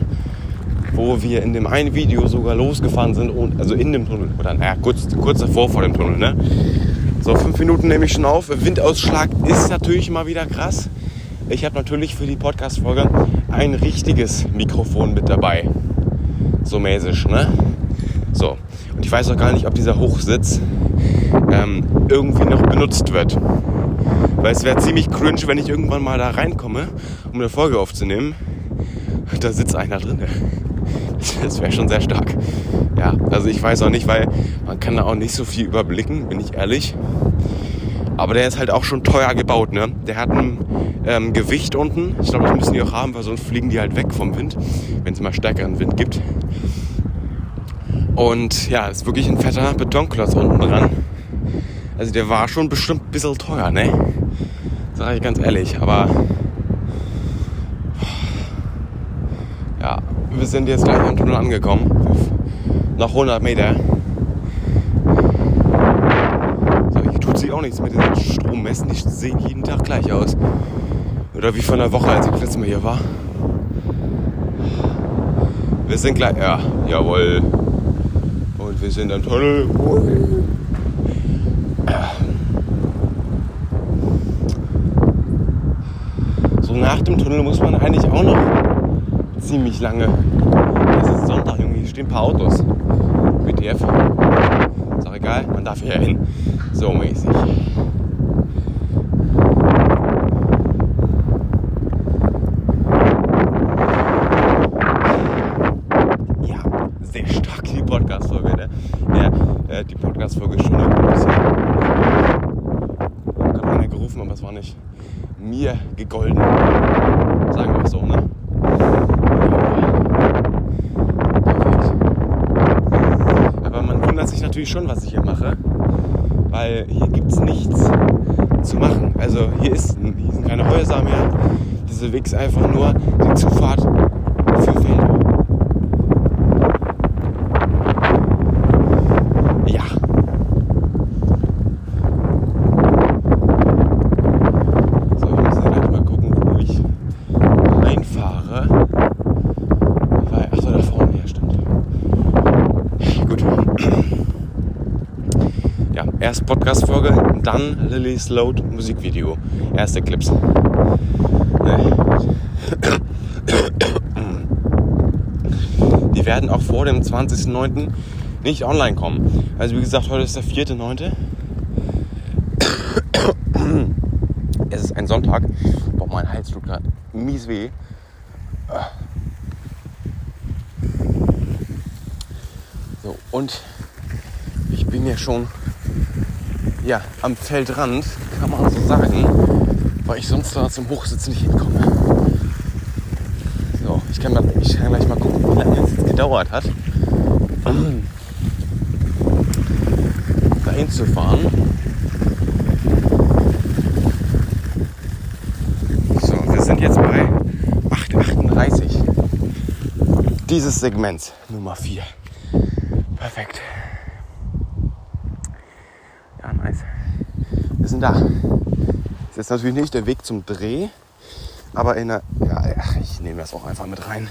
wo wir in dem einen Video sogar losgefahren sind, und, also in dem Tunnel, oder naja, kurz, kurz davor vor dem Tunnel. Ne? So, fünf Minuten nehme ich schon auf. Windausschlag ist natürlich mal wieder krass. Ich habe natürlich für die Podcast-Folge ein richtiges Mikrofon mit dabei. So mäßig, ne? So. Und ich weiß auch gar nicht, ob dieser Hochsitz ähm, irgendwie noch benutzt wird. Weil es wäre ziemlich cringe, wenn ich irgendwann mal da reinkomme, um eine Folge aufzunehmen. Da sitzt einer drin. [LAUGHS] Das wäre schon sehr stark. Ja, also ich weiß auch nicht, weil man kann da auch nicht so viel überblicken, bin ich ehrlich. Aber der ist halt auch schon teuer gebaut, ne? Der hat ein ähm, Gewicht unten. Ich glaube, das müssen die auch haben, weil sonst fliegen die halt weg vom Wind, wenn es mal stärkeren Wind gibt. Und ja, ist wirklich ein fetter Betonklotz unten dran. Also der war schon bestimmt ein bisschen teuer, ne? Sag ich ganz ehrlich, aber ja, wir sind jetzt gleich am Tunnel angekommen. Noch 100 Meter. So, hier tut sich auch nichts mit den Strommessen. Die sehen jeden Tag gleich aus. Oder wie von der Woche, als ich das letzte Mal hier war. Wir sind gleich. Ja, jawohl. Und wir sind am Tunnel. So nach dem Tunnel muss man eigentlich auch noch ziemlich lange. Es ist Sonntag, irgendwie hier stehen ein paar Autos. WTF. Ist auch egal, man darf hier hin. So mäßig. Ja, sehr stark die Podcast-Folge. Ne? Ja, äh, die Podcast-Folge schon ein bisschen. Gerade einer gerufen, aber es war nicht mir gegolden. Sagen wir es so, ne? Aber man wundert sich natürlich schon, was ich hier mache. Weil hier gibt es nichts zu machen. Also hier, ist, hier sind keine Häuser mehr. Diese Weg ist einfach nur die Zufahrt für Felder. Ja. So, wir müssen gleich mal gucken, wo ich reinfahre. Weil, ach so, da vorne, ja, stimmt. Gut. Ja, erst Podcast-Folge, dann Lillys Load Musikvideo. Erste Clips. Die werden auch vor dem 20.09. nicht online kommen. Also wie gesagt, heute ist der 4.9. Sonntag. Boah, mein Hals tut gerade mies weh. So, und ich bin ja schon ja, am Feldrand, kann man so sagen, weil ich sonst da zum Hochsitzen nicht hinkomme. So, ich kann, mal, ich kann gleich mal gucken, wie lange es jetzt gedauert hat, [CLEARS THROAT] dahin zu fahren. So, wir sind jetzt bei 8,38 dieses Segments Nummer 4. Perfekt. Ja, nice. Wir sind da. Ist jetzt natürlich nicht der Weg zum Dreh, aber in der. Ja, ich nehme das auch einfach mit rein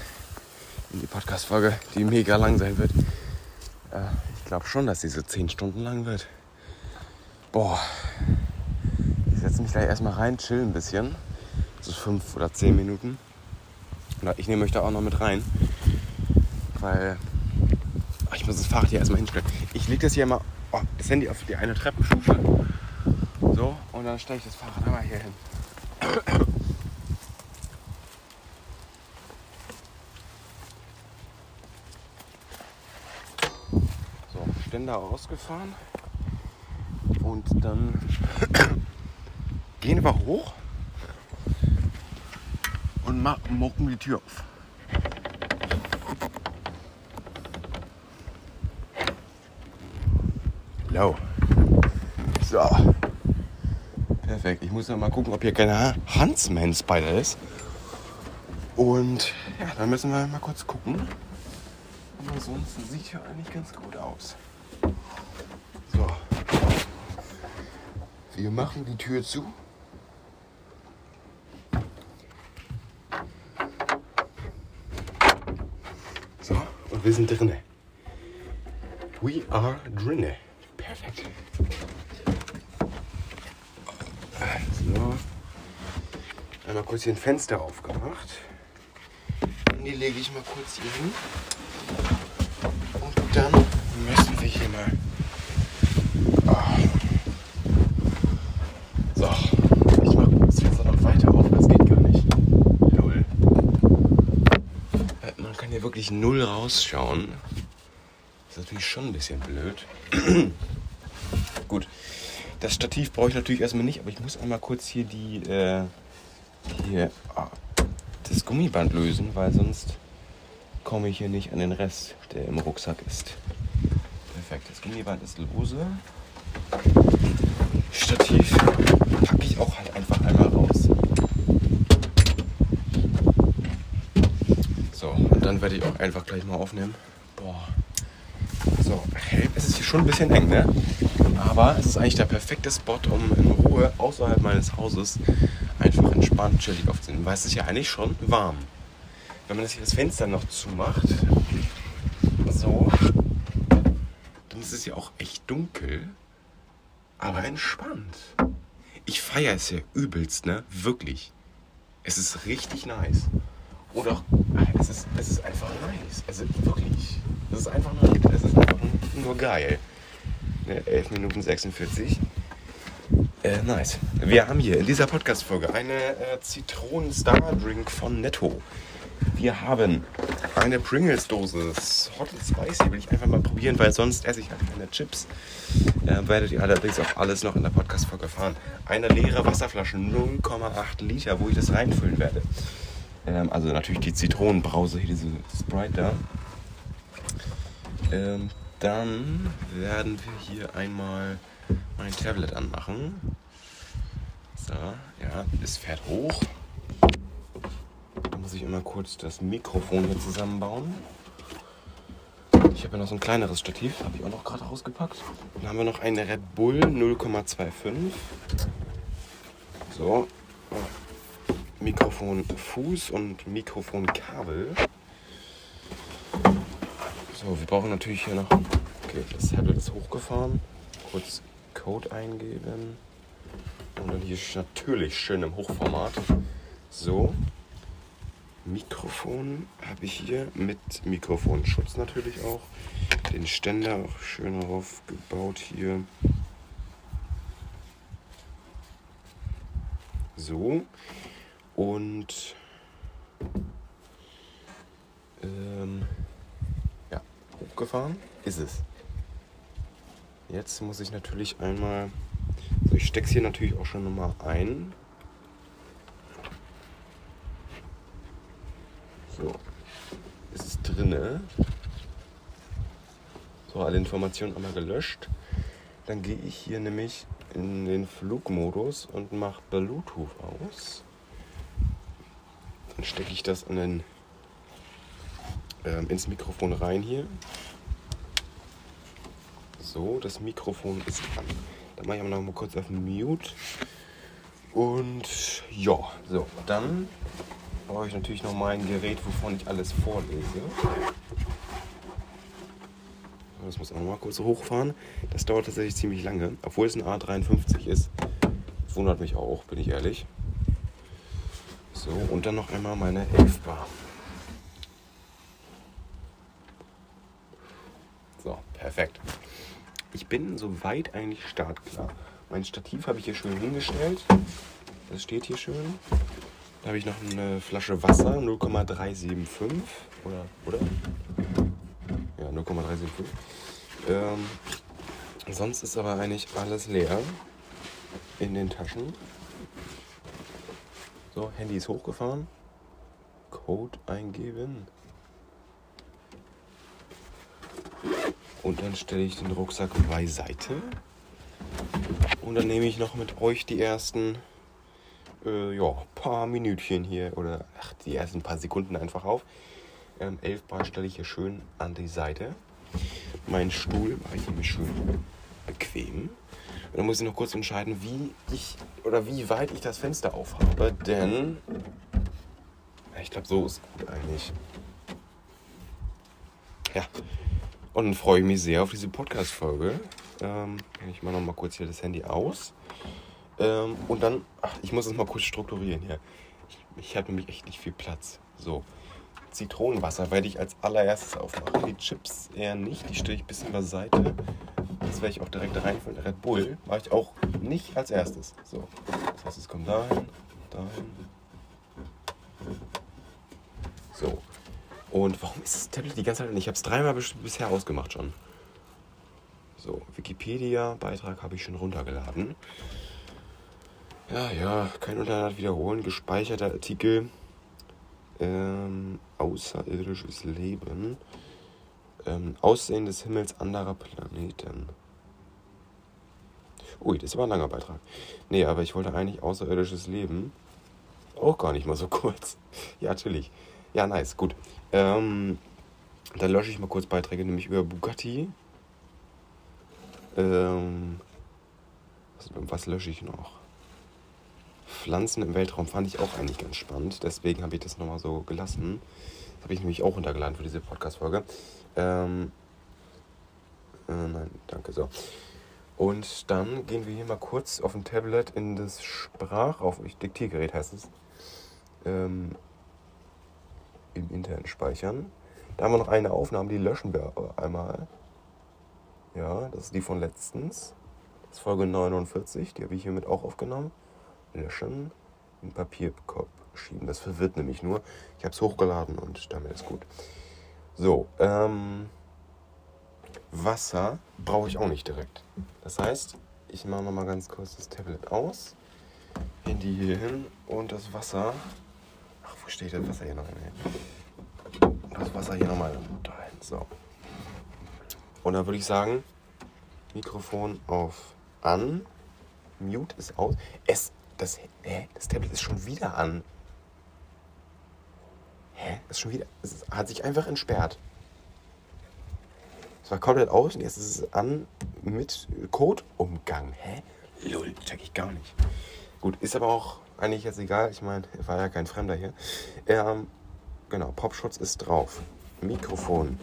in die Podcast-Folge, die mega lang sein wird. Äh, ich glaube schon, dass diese 10 Stunden lang wird. Boah. Ich setze mich gleich erstmal rein, chill ein bisschen. So 5 oder 10 Minuten. Ich nehme euch da auch noch mit rein. Weil ich muss das Fahrrad hier erstmal hinstellen. Ich lege das hier mal, oh, das Handy auf die eine Treppenstufe. Und dann stelle ich das Fahrrad einmal hier hin. So, Ständer ausgefahren. Und dann gehen wir hoch und machen die Tür auf. Blau. So. Perfekt. Ich muss noch mal gucken, ob hier kein Huntsman Spider ist. Und ja, dann müssen wir mal kurz gucken. Und ansonsten sieht hier eigentlich ganz gut aus. So. Wir machen die Tür zu. So, und wir sind drinne. We are drinne. Perfekt. So. Einmal kurz hier ein Fenster aufgemacht. Und die lege ich mal kurz hier hin. Und dann müssen wir hier mal. Oh. So. Ich mache das Fenster noch weiter auf. Das geht gar nicht. Null. Äh, man kann hier wirklich null rausschauen. Das ist natürlich schon ein bisschen blöd. [CLEARS THROAT] Gut. Das Stativ brauche ich natürlich erstmal nicht, aber ich muss einmal kurz hier die äh, hier ah, das Gummiband lösen, weil sonst komme ich hier nicht an den Rest, der im Rucksack ist. Perfekt, das Gummiband ist lose. Stativ packe ich auch halt einfach einmal raus. So, und dann werde ich auch einfach gleich mal aufnehmen. Boah. So, es ist hier schon ein bisschen eng, ne? Aber es ist eigentlich der perfekte Spot, um in Ruhe außerhalb meines Hauses einfach entspannt chillig aufzunehmen. Weil es ist ja eigentlich schon warm. Wenn man das hier das Fenster noch zumacht, so, dann ist es ja auch echt dunkel, aber entspannt. Ich feiere es ja übelst, ne? Wirklich. Es ist richtig nice. Oder es ist, es ist einfach nice. Also wirklich. Es ist einfach nur, es ist einfach nur geil. 11 Minuten 46. Äh, nice. Wir haben hier in dieser Podcast-Folge eine äh, Zitronen-Star-Drink von Netto. Wir haben eine Pringles-Dose. Hot and Spicy will ich einfach mal probieren, weil sonst esse ich halt keine Chips. Äh, werdet ihr allerdings auch alles noch in der Podcast-Folge erfahren. Eine leere Wasserflasche, 0,8 Liter, wo ich das reinfüllen werde. Ähm, also natürlich die Zitronenbrause, hier diese Sprite da. Ähm, dann werden wir hier einmal mein Tablet anmachen. So, ja, es fährt hoch. Da muss ich immer kurz das Mikrofon hier zusammenbauen. Ich habe ja noch so ein kleineres Stativ, habe ich auch noch gerade rausgepackt. Dann haben wir noch eine Red Bull 0,25. So, Mikrofon Fuß und Mikrofon Kabel. So, wir brauchen natürlich hier noch. Okay, das Tablet ist hochgefahren. Kurz Code eingeben. Und dann hier natürlich schön im Hochformat. So. Mikrofon habe ich hier mit Mikrofonschutz natürlich auch. Den Ständer auch schön aufgebaut hier. So. Und ähm, hochgefahren ist es. Jetzt muss ich natürlich einmal. Also ich stecke es hier natürlich auch schon nochmal ein. So. Ist es drinne. So, alle Informationen einmal gelöscht. Dann gehe ich hier nämlich in den Flugmodus und mache Bluetooth aus. Dann stecke ich das in den, ähm, ins Mikrofon rein hier. So, das Mikrofon ist an. Dann mache ich aber noch mal kurz auf Mute. Und ja, so, dann brauche ich natürlich noch mein Gerät, wovon ich alles vorlese. Das muss auch noch mal kurz hochfahren. Das dauert tatsächlich ziemlich lange, obwohl es ein A53 ist. Wundert mich auch, bin ich ehrlich. So, und dann noch einmal meine 11 Bar. So, perfekt. Ich bin soweit eigentlich startklar. Mein Stativ habe ich hier schön hingestellt. Das steht hier schön. Da habe ich noch eine Flasche Wasser, 0,375 oder, oder? Ja, 0,375. Ähm, sonst ist aber eigentlich alles leer in den Taschen. So, Handy ist hochgefahren. Code eingeben. Und dann stelle ich den Rucksack beiseite. Und dann nehme ich noch mit euch die ersten äh, ja, paar Minütchen hier oder ach, die ersten paar Sekunden einfach auf. Ähm, Bar stelle ich hier schön an die Seite. Mein Stuhl mache ich mir schön bequem. Und dann muss ich noch kurz entscheiden, wie ich oder wie weit ich das Fenster aufhabe, denn ich glaube, so ist gut eigentlich. Ja, und dann freue ich mich sehr auf diese Podcast-Folge. Ähm, ich mache noch mal kurz hier das Handy aus. Ähm, und dann, ach, ich muss es mal kurz strukturieren hier. Ich, ich habe nämlich echt nicht viel Platz. So, Zitronenwasser werde ich als allererstes aufmachen. Die Chips eher nicht, die stelle ich ein bisschen beiseite. Das werde ich auch direkt reinfüllen. Red Bull mache ich auch nicht als erstes. So, das heißt, es kommt dahin, dahin. So. Und warum ist das Tablet die ganze Zeit? Ich habe es dreimal bisher ausgemacht schon. So, Wikipedia-Beitrag habe ich schon runtergeladen. Ja, ja, kein Unterhalt wiederholen. Gespeicherter Artikel. Ähm, außerirdisches Leben. Ähm, Aussehen des Himmels anderer Planeten. Ui, das war ein langer Beitrag. Nee, aber ich wollte eigentlich außerirdisches Leben. Auch gar nicht mal so [LAUGHS] kurz. Ja, natürlich. Ja, nice, gut. Ähm, dann lösche ich mal kurz Beiträge, nämlich über Bugatti. Ähm, was, lösche ich noch? Pflanzen im Weltraum fand ich auch eigentlich ganz spannend. Deswegen habe ich das nochmal so gelassen. Das habe ich nämlich auch runtergeladen für diese Podcast-Folge. Ähm, äh, nein, danke, so. Und dann gehen wir hier mal kurz auf dem Tablet in das Sprachauf... Diktiergerät heißt es. Ähm, Im internen Speichern. Da haben wir noch eine Aufnahme, die löschen wir einmal. Ja, das ist die von letztens. Das ist Folge 49, die habe ich hiermit auch aufgenommen löschen, in Papierkorb schieben. Das verwirrt nämlich nur. Ich habe es hochgeladen und damit ist gut. So, ähm, Wasser brauche ich auch nicht direkt. Das heißt, ich mache nochmal ganz kurz das Tablet aus, Handy hier hin und das Wasser. Wo steht das Wasser hier noch hin? Das Wasser hier nochmal dahin. So. Und dann würde ich sagen, Mikrofon auf an, Mute ist aus. Es das, hä? Das Tablet ist schon wieder an. Hä? Ist schon wieder. Es hat sich einfach entsperrt. Es war komplett aus und jetzt ist es an mit Codeumgang. Hä? Lull, check ich gar nicht. Gut, ist aber auch eigentlich jetzt egal. Ich meine, war ja kein Fremder hier. Ähm, genau, Popschutz ist drauf. Mikrofon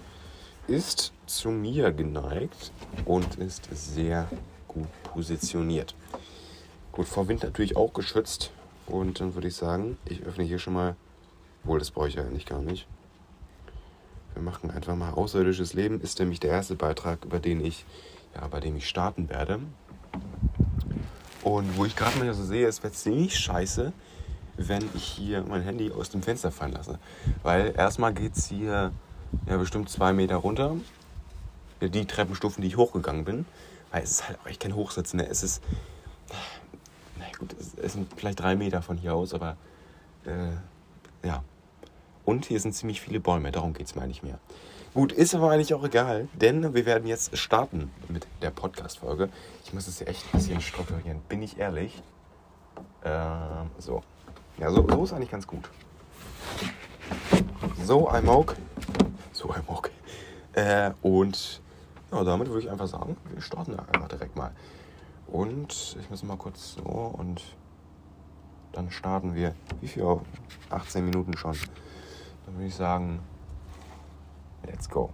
ist zu mir geneigt und ist sehr gut positioniert. Gut, vor Wind natürlich auch geschützt. Und dann würde ich sagen, ich öffne hier schon mal. Wohl, das brauche ich ja eigentlich gar nicht. Wir machen einfach mal außerirdisches Leben. Ist nämlich der erste Beitrag, über den ich, ja, bei dem ich starten werde. Und wo ich gerade mal so sehe, es wird ziemlich scheiße, wenn ich hier mein Handy aus dem Fenster fallen lasse. Weil erstmal geht es hier ja, bestimmt zwei Meter runter. Die Treppenstufen, die ich hochgegangen bin. Weil es ist halt auch echt kein Hochsitzen. Ne? Es ist. Na gut, es sind vielleicht drei Meter von hier aus, aber. Äh, ja. Und hier sind ziemlich viele Bäume, darum geht es mir eigentlich mehr. Gut, ist aber eigentlich auch egal, denn wir werden jetzt starten mit der Podcast-Folge. Ich muss es ja echt ein bisschen strukturieren, bin ich ehrlich. Ähm, so. Ja, so, so ist eigentlich ganz gut. So, I'm okay. So, I'm okay. Äh, und ja, damit würde ich einfach sagen, wir starten einfach direkt mal. Und ich muss mal kurz so und dann starten wir. Wie viel? 18 Minuten schon. Dann würde ich sagen, let's go.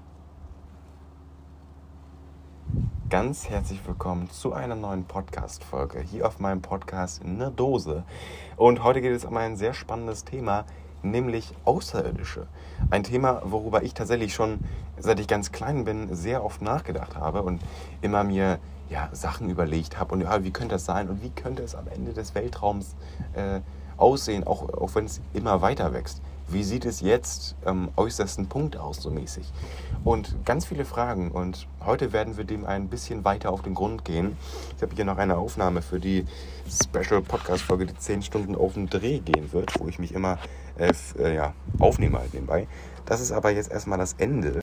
Ganz herzlich willkommen zu einer neuen Podcast-Folge hier auf meinem Podcast in der Dose. Und heute geht es um ein sehr spannendes Thema, nämlich Außerirdische. Ein Thema, worüber ich tatsächlich schon seit ich ganz klein bin sehr oft nachgedacht habe und immer mir ja, Sachen überlegt habe und ja, wie könnte das sein und wie könnte es am Ende des Weltraums äh, aussehen, auch, auch wenn es immer weiter wächst wie sieht es jetzt am äußersten Punkt aus, so mäßig? Und ganz viele Fragen. Und heute werden wir dem ein bisschen weiter auf den Grund gehen. Ich habe hier noch eine Aufnahme für die Special Podcast-Folge, die 10 Stunden auf den Dreh gehen wird, wo ich mich immer äh, äh, ja, aufnehme halt nebenbei. Das ist aber jetzt erstmal das Ende.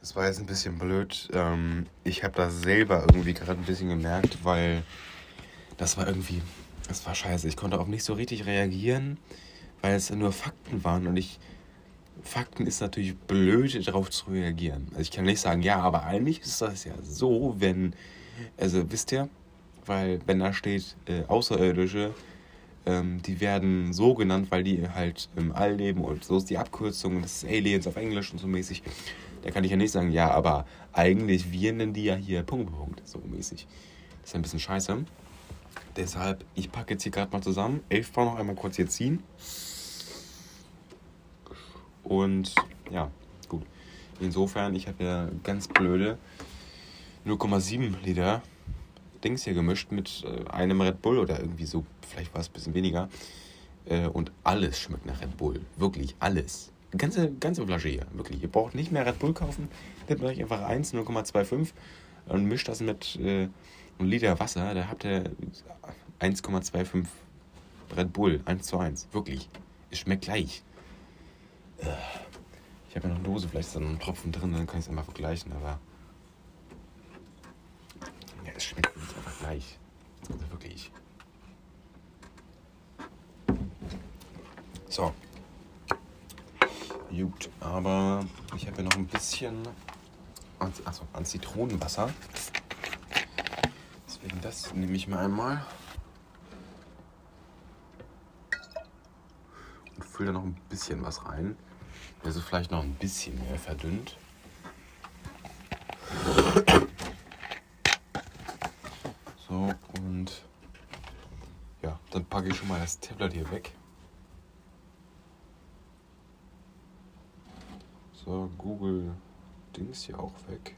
Das war jetzt ein bisschen blöd. Ähm, ich habe das selber irgendwie gerade ein bisschen gemerkt, weil das war irgendwie, das war scheiße. Ich konnte auch nicht so richtig reagieren weil es nur Fakten waren und ich. Fakten ist natürlich blöd, darauf zu reagieren. Also ich kann nicht sagen, ja, aber eigentlich ist das ja so, wenn. Also wisst ihr, weil wenn da steht, äh, Außerirdische, ähm, die werden so genannt, weil die halt im All leben und so ist die Abkürzung, das ist Aliens auf Englisch und so mäßig. Da kann ich ja nicht sagen, ja, aber eigentlich wir nennen die ja hier Punkt, Punkt, so mäßig. Das ist ein bisschen scheiße. Deshalb, ich packe jetzt hier gerade mal zusammen. Elf noch einmal kurz hier ziehen. Und ja, gut. Insofern, ich habe ja ganz blöde 0,7 Liter Dings hier gemischt mit äh, einem Red Bull oder irgendwie so, vielleicht war es ein bisschen weniger. Äh, und alles schmeckt nach Red Bull. Wirklich alles. Ganze, ganze Flasche hier, wirklich. Ihr braucht nicht mehr Red Bull kaufen. Nehmt euch einfach 1, 0,25 und mischt das mit äh, einem Liter Wasser. Da habt ihr 1,25 Red Bull, 1 zu 1. Wirklich. Es schmeckt gleich. Ich habe ja noch eine Dose, vielleicht ist da noch ein Tropfen drin, dann kann ich es einmal vergleichen, aber. Ja, es schmeckt einfach gleich. Also wirklich. So. Gut, aber ich habe ja noch ein bisschen an, achso, an Zitronenwasser. Deswegen das nehme ich mal einmal. Und fülle da noch ein bisschen was rein. Also vielleicht noch ein bisschen mehr verdünnt. So, und ja, dann packe ich schon mal das Tablet hier weg. So, Google Dings hier auch weg.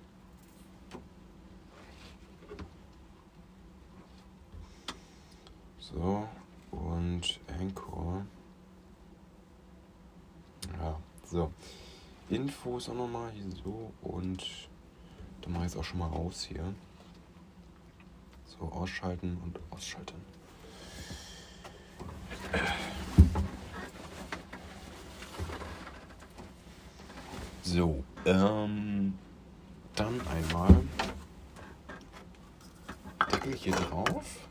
So, und Anchor. Ja, so. Infos auch nochmal hier so und dann mache ich es auch schon mal aus hier. So, ausschalten und ausschalten. So, ähm, dann einmal Deckel hier drauf.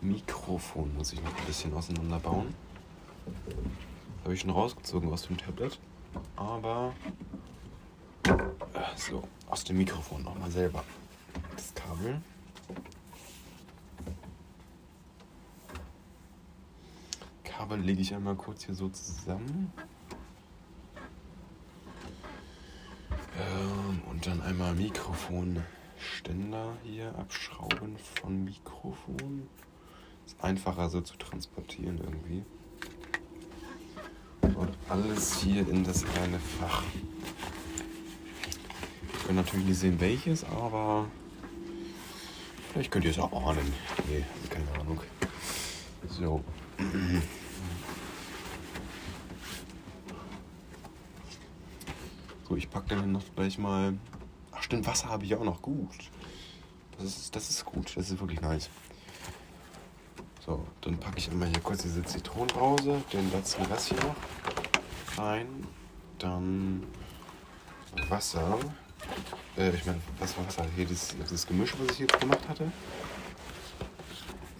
Mikrofon muss ich noch ein bisschen auseinanderbauen. Habe ich schon rausgezogen aus dem Tablet. Aber äh, so, aus dem Mikrofon nochmal selber. Das Kabel. Kabel lege ich einmal kurz hier so zusammen. Ähm, und dann einmal Mikrofonständer hier abschrauben von Mikrofon. Ist einfacher so zu transportieren irgendwie. Alles hier in das eine Fach. Ich kann natürlich nicht sehen welches, aber Vielleicht könnt ihr es auch ahnen. Nee, keine Ahnung. So. So, ich packe dann noch gleich mal. Ach stimmt, Wasser habe ich auch noch. Gut. Das ist, das ist gut. Das ist wirklich nice. So, dann packe ich einmal hier kurz diese Zitronenbrause, den letzten Rest hier noch rein. Dann Wasser. Äh, ich meine, was war Wasser? Hier das, das Gemisch, was ich jetzt gemacht hatte.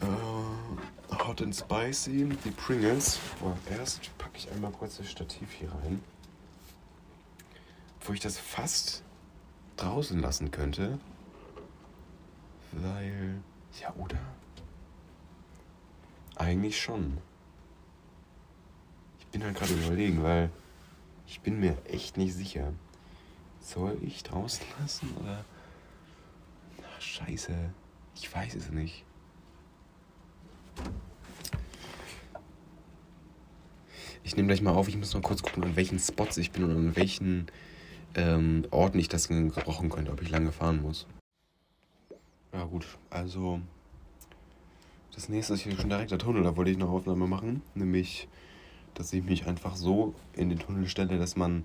Äh, Hot and Spicy, die Pringles. Aber erst packe ich einmal kurz das Stativ hier rein. Wo ich das fast draußen lassen könnte. Weil. Ja, oder? Eigentlich schon. Ich bin halt gerade überlegen, weil ich bin mir echt nicht sicher. Soll ich draußen lassen oder. Ach, scheiße. Ich weiß es nicht. Ich nehme gleich mal auf, ich muss noch kurz gucken, an welchen Spots ich bin und an welchen ähm, Orten ich das gebrauchen könnte, ob ich lange fahren muss. Ja gut, also das nächste ist hier schon direkt der Tunnel, da wollte ich eine Aufnahme machen, nämlich, dass ich mich einfach so in den Tunnel stelle, dass man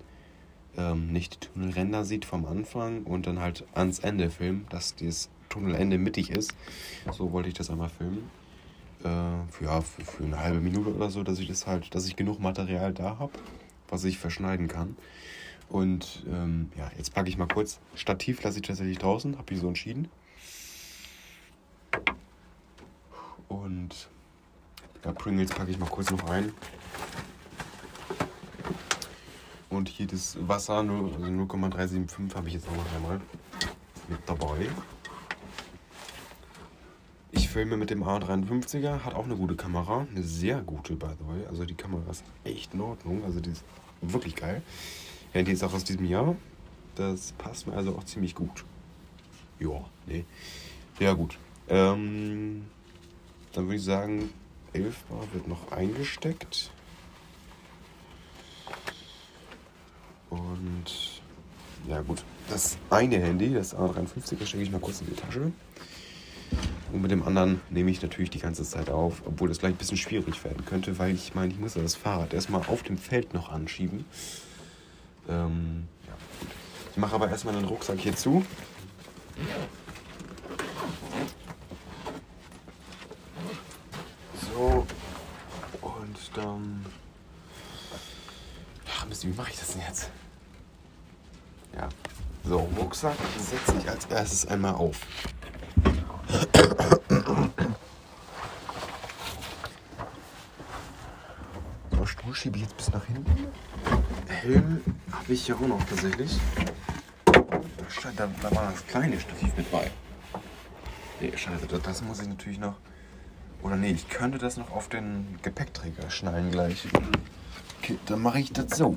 ähm, nicht die Tunnelränder sieht vom Anfang und dann halt ans Ende filmen, dass das Tunnelende mittig ist. So wollte ich das einmal filmen. Äh, für, ja, für, für, eine halbe Minute oder so, dass ich das halt, dass ich genug Material da habe, was ich verschneiden kann. Und ähm, ja, jetzt packe ich mal kurz. Stativ lasse ich tatsächlich draußen, habe ich so entschieden. Und ja, Pringles packe ich mal kurz noch rein. Und hier das Wasser, also 0,375 habe ich jetzt auch noch einmal mit dabei. Ich filme mit dem A53er, hat auch eine gute Kamera, eine sehr gute by the way. Also die Kamera ist echt in Ordnung, also die ist wirklich geil. Ja, die ist auch aus diesem Jahr. Das passt mir also auch ziemlich gut. Ja, nee. Ja, gut. Ähm, dann würde ich sagen, 11 Bar wird noch eingesteckt. Und ja gut, das eine Handy, das A53er, stecke ich mal kurz in die Tasche. Und mit dem anderen nehme ich natürlich die ganze Zeit auf, obwohl das gleich ein bisschen schwierig werden könnte, weil ich meine, ich muss das Fahrrad erstmal auf dem Feld noch anschieben. Ähm, ja, Ich mache aber erstmal den Rucksack hier zu. Dann. Ach Mist, wie mache ich das denn jetzt? Ja. So, Rucksack setze ich als erstes einmal auf. So, Stuhl schiebe ich jetzt bis nach hinten. Helm habe ich ja auch noch tatsächlich. Da, da war das kleine Stativ mit bei. Nee, scheiße, das muss ich natürlich noch. Oder nee, ich könnte das noch auf den Gepäckträger schnallen gleich. Okay, dann mache ich das so.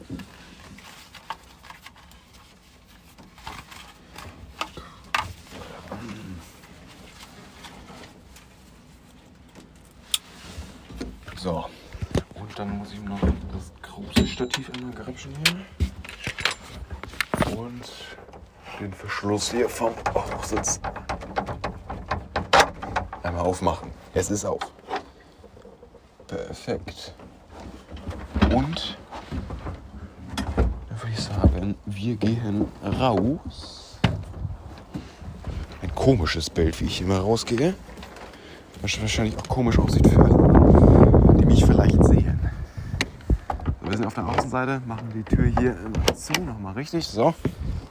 So. Und dann muss ich noch das große Stativ einmal grapschen hier. Und den Verschluss hier vom Hochsitz einmal aufmachen. Es ist auf. Perfekt. Und dann würde ich sagen, wir gehen raus. Ein komisches Bild, wie ich immer rausgehe. Was wahrscheinlich auch komisch aussieht für alle, die mich vielleicht sehen. So, wir sind auf der Außenseite, machen die Tür hier zu, nochmal richtig. So,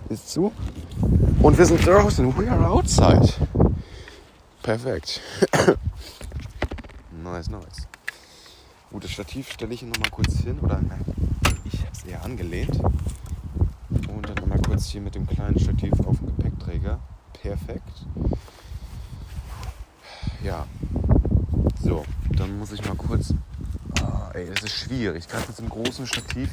ist zu. Und wir sind draußen. We are outside. Perfekt. nice, nice. Gut, das Stativ stelle ich hier nochmal kurz hin. Oder nein, ich habe es eher angelehnt. Und dann nochmal kurz hier mit dem kleinen Stativ auf dem Gepäckträger. Perfekt. Ja. So, dann muss ich mal kurz. Oh, ey, es ist schwierig. Gerade mit so einem großen Stativ.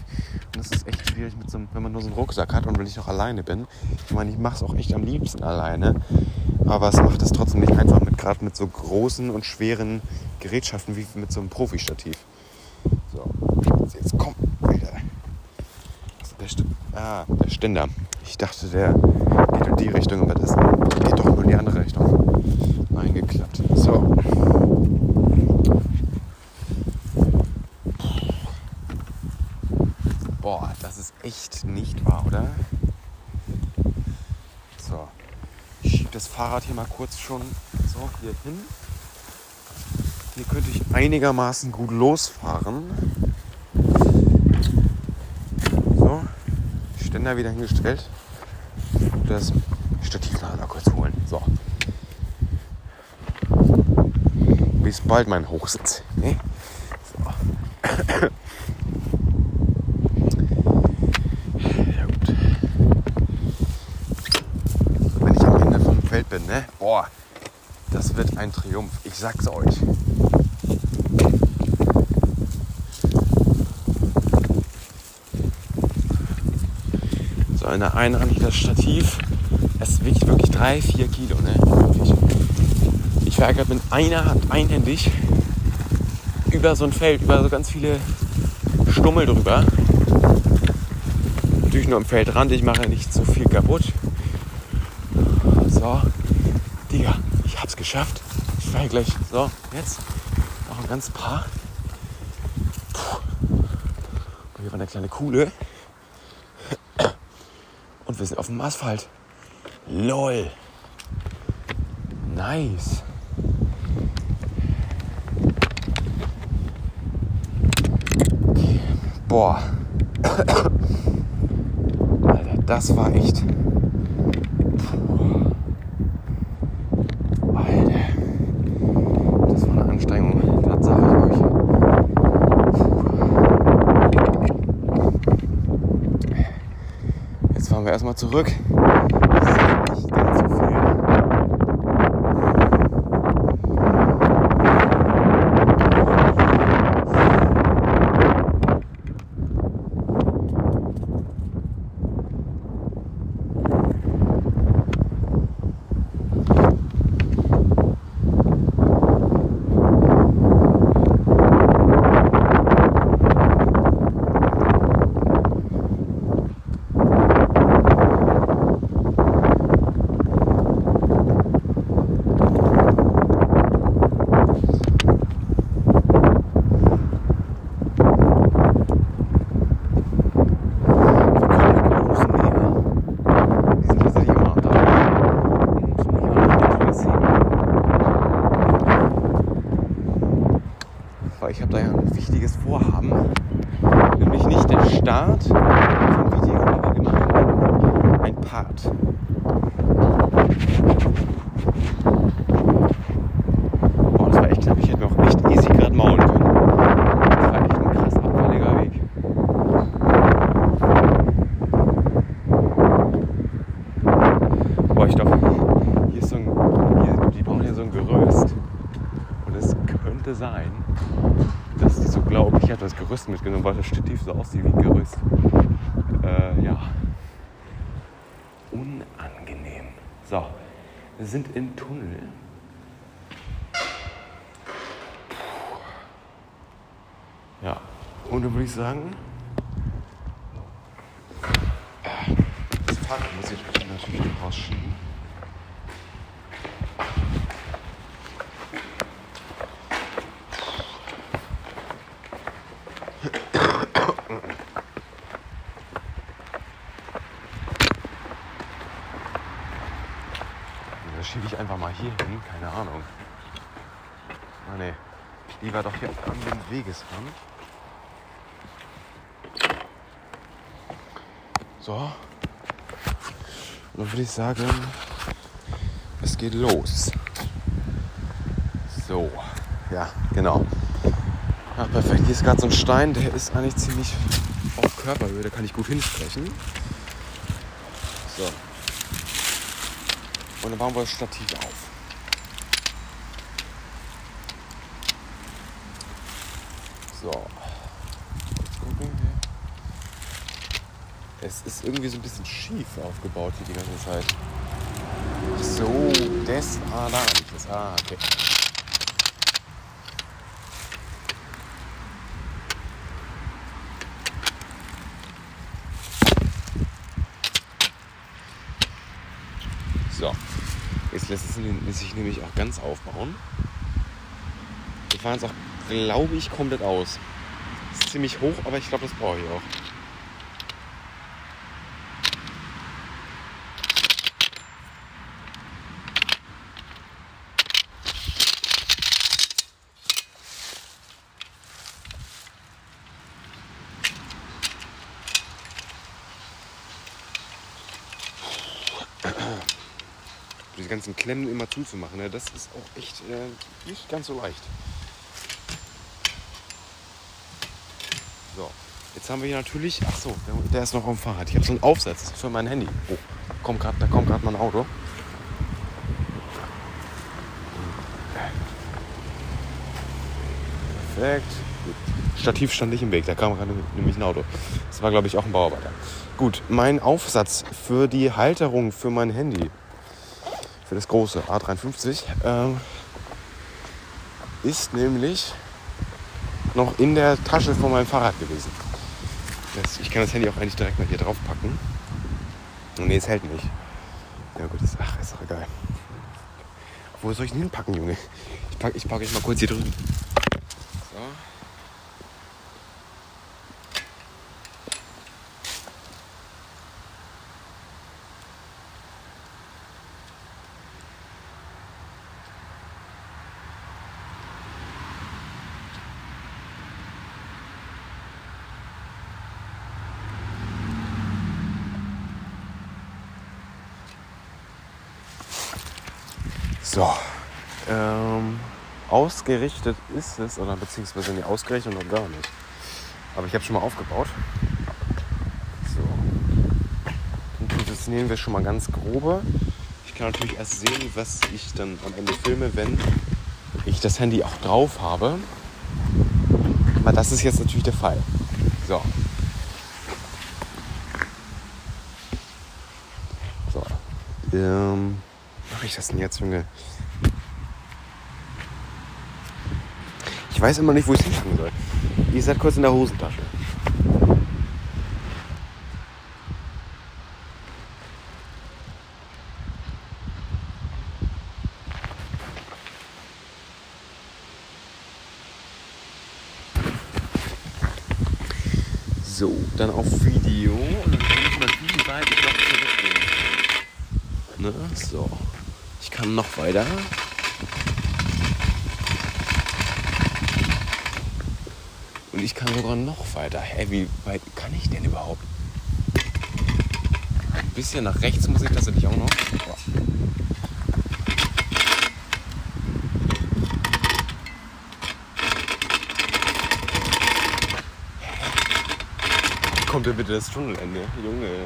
Und es ist echt schwierig, mit so einem, wenn man nur so einen Rucksack hat und wenn ich noch alleine bin. Ich meine, ich mache es auch echt am liebsten alleine. Aber es macht es trotzdem nicht einfach mit gerade mit so großen und schweren Gerätschaften wie mit so einem Profi-Stativ. So, jetzt komm, Alter. Also der, St ah, der Ständer. Ich dachte, der, geht in die Richtung, aber das geht doch nur in die andere Richtung. Eingeklappt. So. Boah, das ist echt nicht wahr, oder? So. Ich schiebe das Fahrrad hier mal kurz schon so hier hin. Hier könnte ich einigermaßen gut losfahren. So. Ständer wieder hingestellt. Das Stativ mal kurz holen. So. Bis bald mein Hochsitz. Ne? So. Ja gut. So, wenn ich am Ende vom Feld bin, ne? Boah, das wird ein Triumph. Ich sag's euch. Einen Hand das Stativ. Es wiegt wirklich 3, 4 Kilo, ne? Ich gerade mit einer Hand einhändig über so ein Feld, über so ganz viele Stummel drüber. Natürlich nur am Feldrand, ich mache nicht so viel kaputt. So, Digga, ich hab's geschafft. Ich fahre gleich. So, jetzt noch ein ganz paar. Puh. Hier war eine kleine Kuhle. Wir sind auf dem Asphalt. LOL. Nice. Boah. [COUGHS] Alter, das war echt. Puh. Alter. Das war eine Anstrengung. Das sage ich euch. Puh. Jetzt fahren wir erstmal zurück. Das ist nicht ganz so viel. Weil ich habe da ja ein wichtiges Vorhaben. Nämlich nicht der Start vom Video, aber immerhin ein, ein Part. Boah, das war echt knapp. Ich hätte mir auch echt easy gerade maulen können. Das war echt ein krass abfälliger Weg. Boah, ich glaube, hier ist so ein. Hier, die bauen hier so ein Geröst. Und es könnte sein, dass die so glauben, ich habe das Mitgenommen, weil das Stativ so aussieht wie Gerüst. Äh, ja. Unangenehm. So, wir sind im Tunnel. Puh. Ja, und dann würde ich sagen, äh, das Fahrrad muss ich natürlich rausschieben. Das schiebe ich einfach mal hier hin, keine Ahnung. Ah ne, lieber doch hier an den Wegesrand. So. Dann würde ich sagen, es geht los. So, ja, genau. Ja, perfekt. Hier ist gerade so ein Stein, der ist eigentlich ziemlich auf Körperhöhe, da kann ich gut hinsprechen. So. Und dann bauen wir das Stativ auf. So. Kurz gucken hier. Es ist irgendwie so ein bisschen schief aufgebaut hier die ganze Zeit. Ach so, das, ah, da hab ich das. Ah, okay. Lässt sich nämlich auch ganz aufbauen. Wir fahren es auch, glaube ich, komplett aus. Ist ziemlich hoch, aber ich glaube, das brauche ich auch. diese ganzen Klemmen immer zuzumachen, ne? das ist auch echt äh, nicht ganz so leicht. So, jetzt haben wir hier natürlich, ach so, der, der ist noch am Fahrrad. Ich habe so einen Aufsatz für mein Handy. Oh, kommt grad, da kommt gerade mein Auto. Perfekt. Stativ stand nicht im Weg, da kam gerade nämlich ein Auto. Das war, glaube ich, auch ein Bauarbeiter. Gut, mein Aufsatz für die Halterung für mein Handy für das große A53, ähm, ist nämlich noch in der Tasche von meinem Fahrrad gewesen. Das, ich kann das Handy auch eigentlich direkt mal hier drauf packen. Nee, es hält nicht. Ja gut, ist, ach, ist doch egal. Wo soll ich denn hinpacken, Junge? Ich packe ich pack euch mal kurz hier drüben. So. So. Ähm, ausgerichtet ist es, oder beziehungsweise nicht ausgerichtet noch gar nicht. Aber ich habe schon mal aufgebaut. So. Dann positionieren wir schon mal ganz grobe. Ich kann natürlich erst sehen, was ich dann am Ende filme, wenn ich das Handy auch drauf habe. Aber das ist jetzt natürlich der Fall. So. So. Ähm mache ich das denn jetzt, Junge? Ich weiß immer nicht, wo ich es hinpacken soll. Ihr seid kurz in der Hosentasche. So, dann auf Video und dann kann ich mal wie weit ich noch zurückgehen. Ne? So kann noch weiter. Und ich kann sogar noch weiter. Hä, wie weit kann ich denn überhaupt? Ein bisschen nach rechts muss ich tatsächlich auch noch. Kommt denn bitte das Tunnelende? Junge.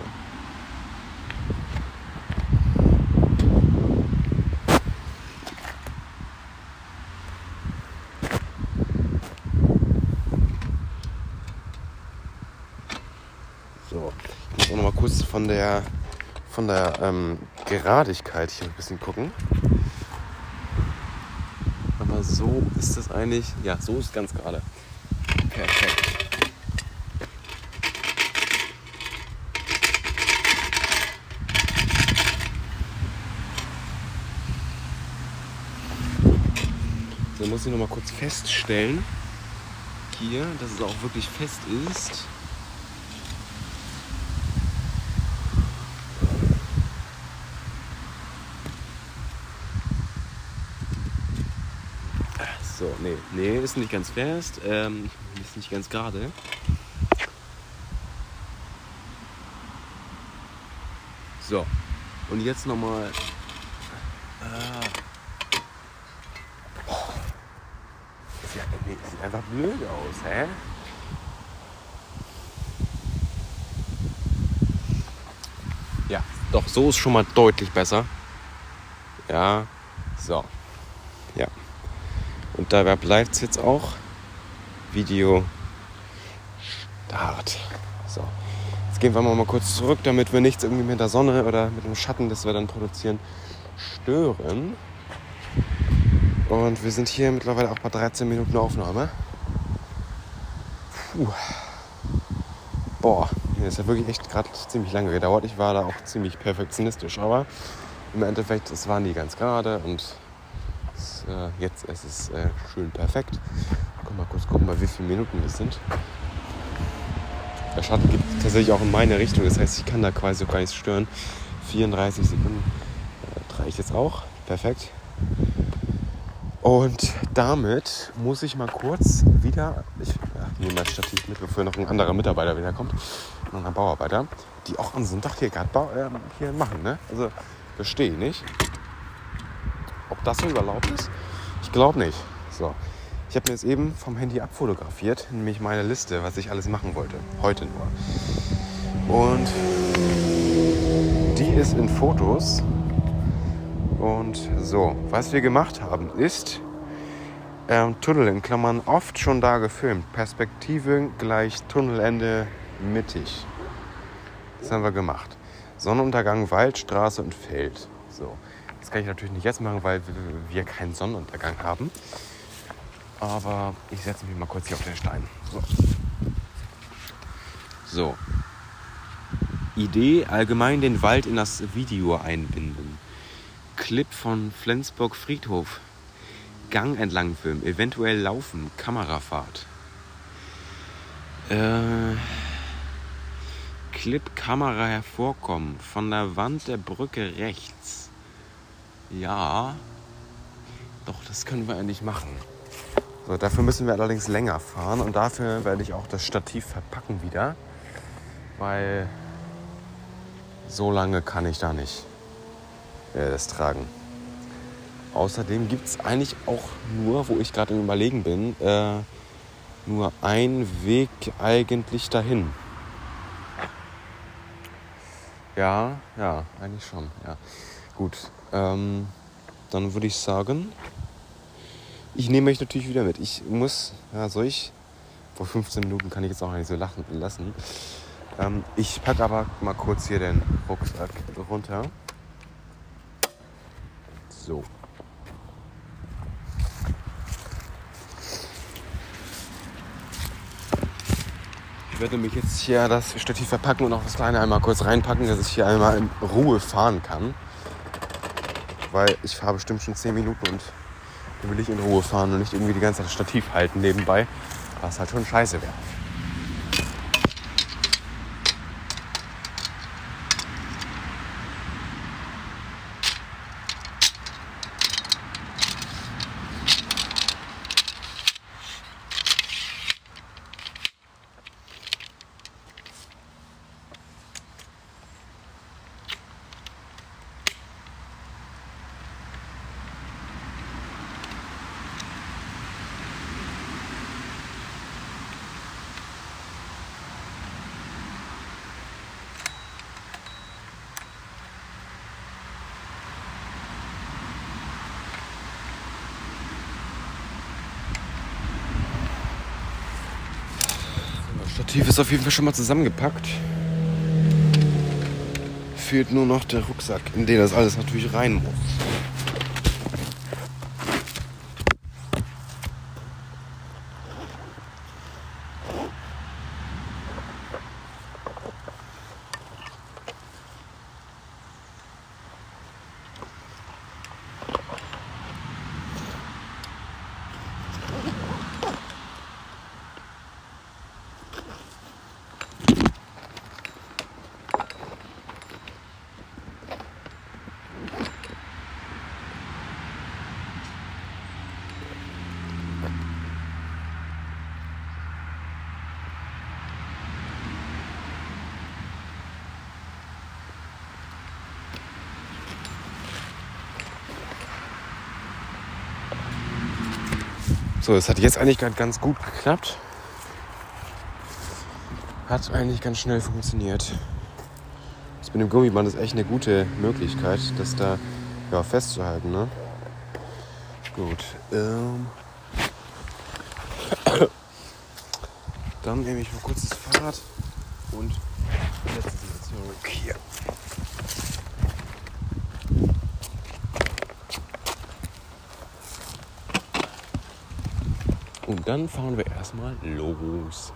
von der, von der ähm, Geradigkeit hier ein bisschen gucken. Aber so ist es eigentlich. Ja, so ist ganz gerade. Perfekt. So muss ich noch mal kurz feststellen, hier, dass es auch wirklich fest ist. So, nee, ist nicht ganz fest. Ähm, ist nicht ganz gerade. So, und jetzt nochmal. Ah. Sieht, nee, sieht einfach blöd aus, hä? Ja, doch, so ist schon mal deutlich besser. Ja, so. Dabei bleibt es jetzt auch. Video Start. So. Jetzt gehen wir mal kurz zurück, damit wir nichts irgendwie mit der Sonne oder mit dem Schatten, das wir dann produzieren, stören. Und wir sind hier mittlerweile auch bei 13 Minuten Aufnahme. Puh. Boah, das hat wirklich echt gerade ziemlich lange gedauert. Ich war da auch ziemlich perfektionistisch, aber im Endeffekt, es war nie ganz gerade und es, äh, jetzt ist es äh, schön perfekt. Guck mal kurz gucken, bei wie vielen Minuten wir sind. Der Schatten geht tatsächlich auch in meine Richtung, das heißt, ich kann da quasi gar nichts stören. 34 Sekunden äh, reicht jetzt auch. Perfekt. Und damit muss ich mal kurz wieder, ich nehme das Stativ mit, bevor noch ein anderer Mitarbeiter wieder kommt, noch ein Bauarbeiter, die auch am Sonntag hier gerade äh, machen. Ne? Also verstehe nicht. Ob das so überlaubt ist? Ich glaube nicht. So. Ich habe mir jetzt eben vom Handy abfotografiert, nämlich meine Liste, was ich alles machen wollte. Heute nur. Und die ist in Fotos. Und so, was wir gemacht haben, ist ähm, Tunnel in Klammern oft schon da gefilmt. Perspektive gleich Tunnelende mittig. Das haben wir gemacht. Sonnenuntergang, Wald, Straße und Feld. So. Das kann ich natürlich nicht jetzt machen, weil wir keinen Sonnenuntergang haben. Aber ich setze mich mal kurz hier auf den Stein. So. so. Idee, allgemein den Wald in das Video einbinden. Clip von Flensburg Friedhof. Gang entlang filmen, eventuell laufen, Kamerafahrt. Äh, Clip Kamera hervorkommen, von der Wand der Brücke rechts. Ja, doch, das können wir eigentlich machen. So, dafür müssen wir allerdings länger fahren und dafür werde ich auch das Stativ verpacken wieder, weil so lange kann ich da nicht äh, das tragen. Außerdem gibt es eigentlich auch nur, wo ich gerade im Überlegen bin, äh, nur einen Weg eigentlich dahin. Ja, ja, eigentlich schon. Ja. Gut, ähm, dann würde ich sagen, ich nehme euch natürlich wieder mit. Ich muss, ja, soll ich? Vor 15 Minuten kann ich jetzt auch nicht so lachen, lassen. Ähm, ich packe aber mal kurz hier den Rucksack runter. So. Ich werde mich jetzt hier das Stativ verpacken und auch das kleine einmal kurz reinpacken, dass ich hier einmal in Ruhe fahren kann. Weil ich fahre bestimmt schon 10 Minuten und dann will ich in Ruhe fahren und nicht irgendwie die ganze Zeit das Stativ halten nebenbei, was halt schon scheiße wäre. Stativ ist auf jeden Fall schon mal zusammengepackt. Fehlt nur noch der Rucksack, in den das alles natürlich rein muss. So, das hat jetzt eigentlich ganz gut geklappt. Hat eigentlich ganz schnell funktioniert. Das mit dem Gummiband ist echt eine gute Möglichkeit, das da ja, festzuhalten. Ne? Gut. Ähm. [COUGHS] Dann nehme ich mal kurz das Fahrrad dann fahren wir erstmal los.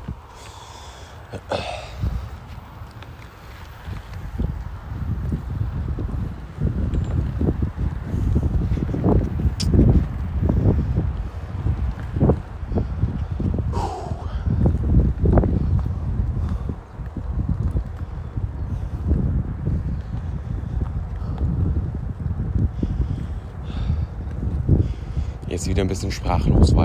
Jetzt wieder ein bisschen sprachlos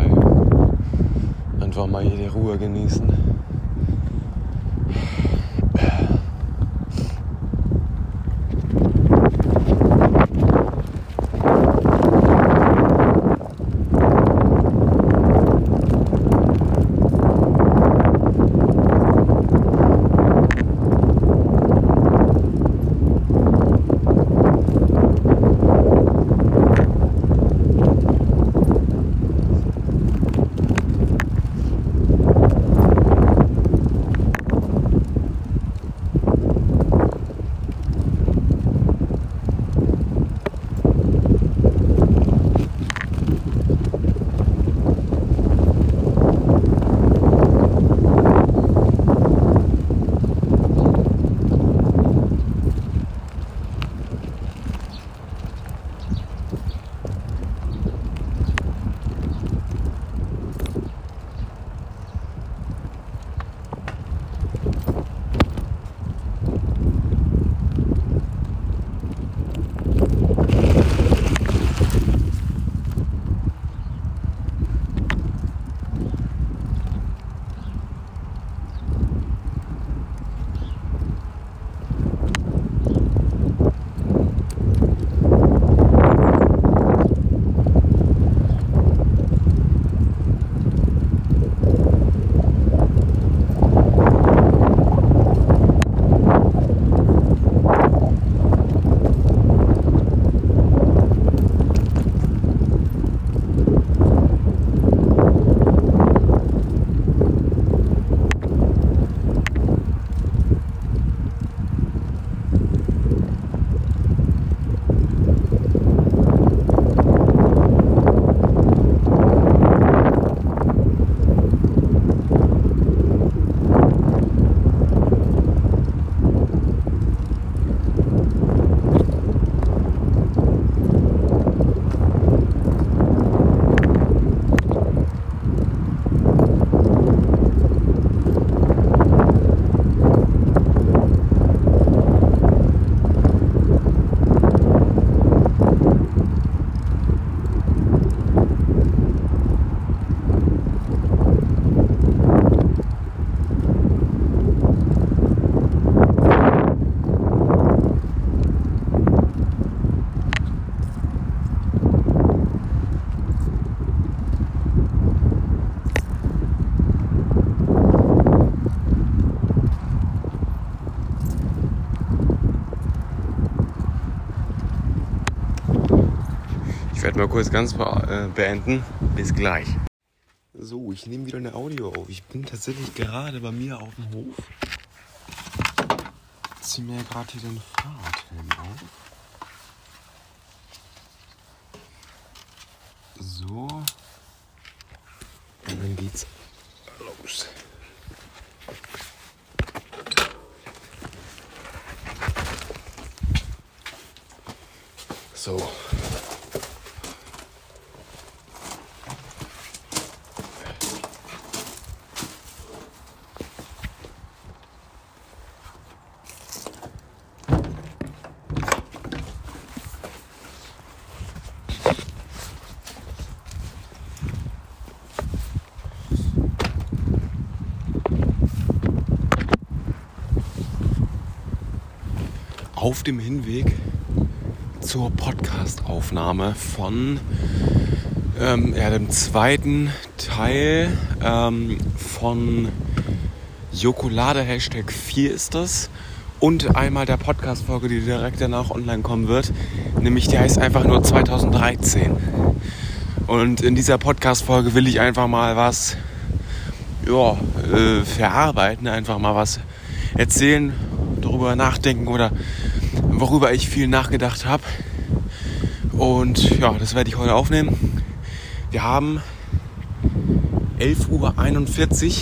Werde mal kurz ganz äh, beenden. Bis gleich. So, ich nehme wieder eine Audio auf. Ich bin tatsächlich gerade bei mir auf dem Hof. Ziehe mir gerade hier den Fahrradhelm auf. So. Und dann geht's los. So. Dem Hinweg zur Podcast-Aufnahme von ähm, ja, dem zweiten Teil ähm, von Jokolade Hashtag 4 ist das. Und einmal der Podcast-Folge, die direkt danach online kommen wird. Nämlich die heißt einfach nur 2013. Und in dieser Podcast-Folge will ich einfach mal was ja, äh, verarbeiten, einfach mal was erzählen, darüber nachdenken oder worüber ich viel nachgedacht habe. Und ja, das werde ich heute aufnehmen. Wir haben 11.41 Uhr.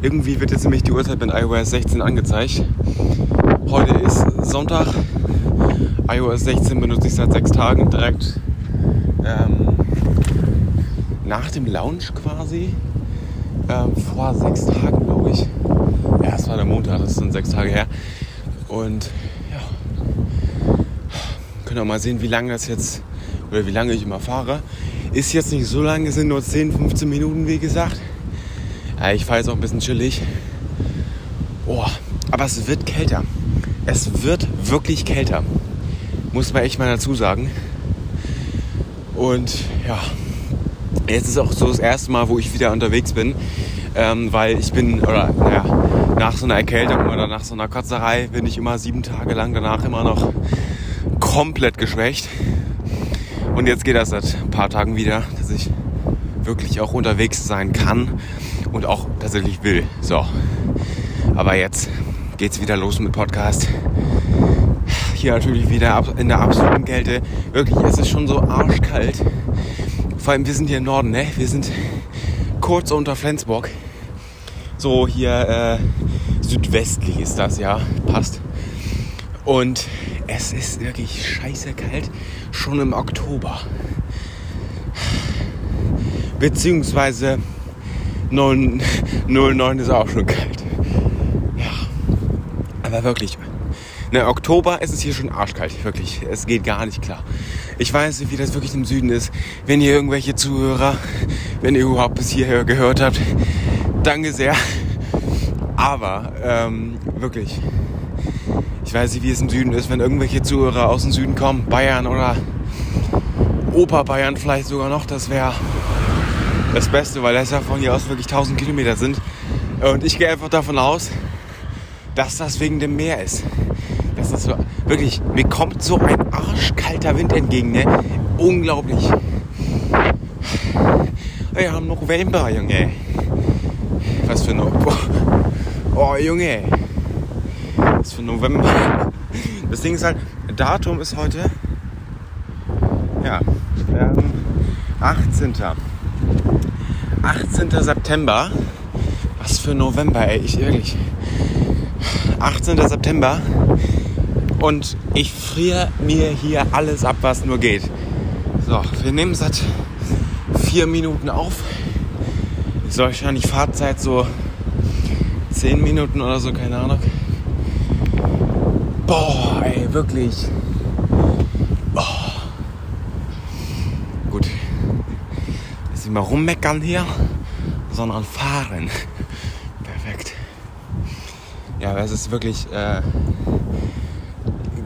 Irgendwie wird jetzt nämlich die Uhrzeit mit iOS 16 angezeigt. Heute ist Sonntag. iOS 16 benutze ich seit sechs Tagen direkt ähm, nach dem Launch quasi. Ähm, vor sechs Tagen, glaube ich. Ja, es war der Montag, das sind sechs Tage her. Und auch mal sehen, wie lange das jetzt oder wie lange ich immer fahre. Ist jetzt nicht so lange, sind nur 10, 15 Minuten, wie gesagt. Ja, ich fahre jetzt auch ein bisschen chillig. Oh, aber es wird kälter. Es wird wirklich kälter. Muss man echt mal dazu sagen. Und ja, jetzt ist auch so das erste Mal, wo ich wieder unterwegs bin. Ähm, weil ich bin, oder naja, nach so einer Erkältung oder nach so einer Kotzerei bin ich immer sieben Tage lang danach immer noch komplett geschwächt. Und jetzt geht das seit ein paar Tagen wieder, dass ich wirklich auch unterwegs sein kann und auch tatsächlich will. So. Aber jetzt geht's wieder los mit Podcast. Hier natürlich wieder in der absoluten Kälte. Wirklich, es ist schon so arschkalt. Vor allem, wir sind hier im Norden, ne? Wir sind kurz unter Flensburg. So hier äh, südwestlich ist das, ja. Passt. Und es ist wirklich scheiße kalt. Schon im Oktober. Beziehungsweise 09 [LAUGHS] ist auch schon kalt. Ja. Aber wirklich. Ne, Oktober ist es hier schon arschkalt, wirklich. Es geht gar nicht klar. Ich weiß nicht, wie das wirklich im Süden ist. Wenn ihr irgendwelche Zuhörer, wenn ihr überhaupt bis hierher gehört habt, danke sehr. Aber ähm, wirklich, ich weiß nicht, wie es im Süden ist, wenn irgendwelche Zuhörer aus dem Süden kommen, Bayern oder Oberbayern vielleicht sogar noch, das wäre das Beste, weil das ja von hier aus wirklich 1000 Kilometer sind. Und ich gehe einfach davon aus, dass das wegen dem Meer ist. Das so, wirklich, mir kommt so ein arschkalter Wind entgegen, ne? Unglaublich. Wir haben November, Junge. Was für November. Oh, Junge. Was für November. [LAUGHS] Das Ding ist halt, Datum ist heute. Ja, ähm, 18. 18. September. Was für November, ey. Ich ehrlich. 18. September. Und ich friere mir hier alles ab, was nur geht. So, wir nehmen seit vier Minuten auf. Ist wahrscheinlich Fahrzeit so 10 Minuten oder so, keine Ahnung. Boah, ey, wirklich. Oh. Gut. Jetzt nicht mal rummeckern hier, sondern fahren. Perfekt. Ja, aber es ist wirklich äh,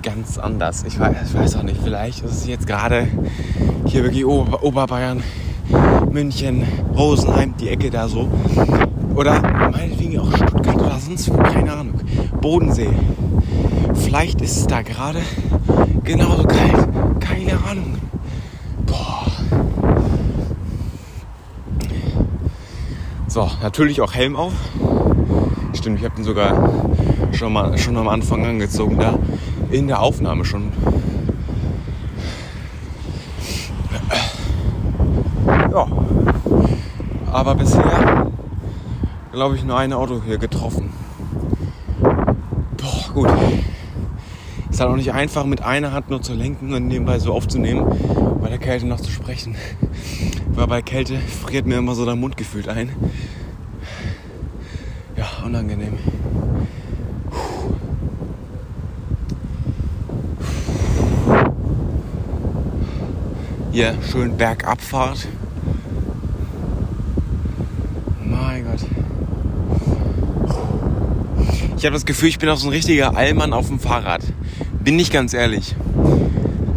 ganz anders. Ich weiß, ich weiß auch nicht, vielleicht ist es jetzt gerade hier wirklich Ober Oberbayern, München, Rosenheim, die Ecke da so. Oder meinetwegen auch Stuttgart oder sonst wo, keine Ahnung. Bodensee. Vielleicht ist es da gerade genauso kalt. Keine Ahnung. Boah. So, natürlich auch Helm auf. Stimmt, ich habe den sogar schon mal schon am Anfang angezogen da in der Aufnahme schon. Ja. Aber bisher glaube ich nur ein Auto hier getroffen. Boah, gut. Halt auch nicht einfach, mit einer Hand nur zu lenken und nebenbei so aufzunehmen, bei der Kälte noch zu sprechen. [LAUGHS] Weil bei Kälte friert mir immer so der Mund gefühlt ein. Ja, unangenehm. Hier schön Bergabfahrt. Mein Gott. Ich habe das Gefühl, ich bin auch so ein richtiger Allmann auf dem Fahrrad. Bin nicht ganz ehrlich.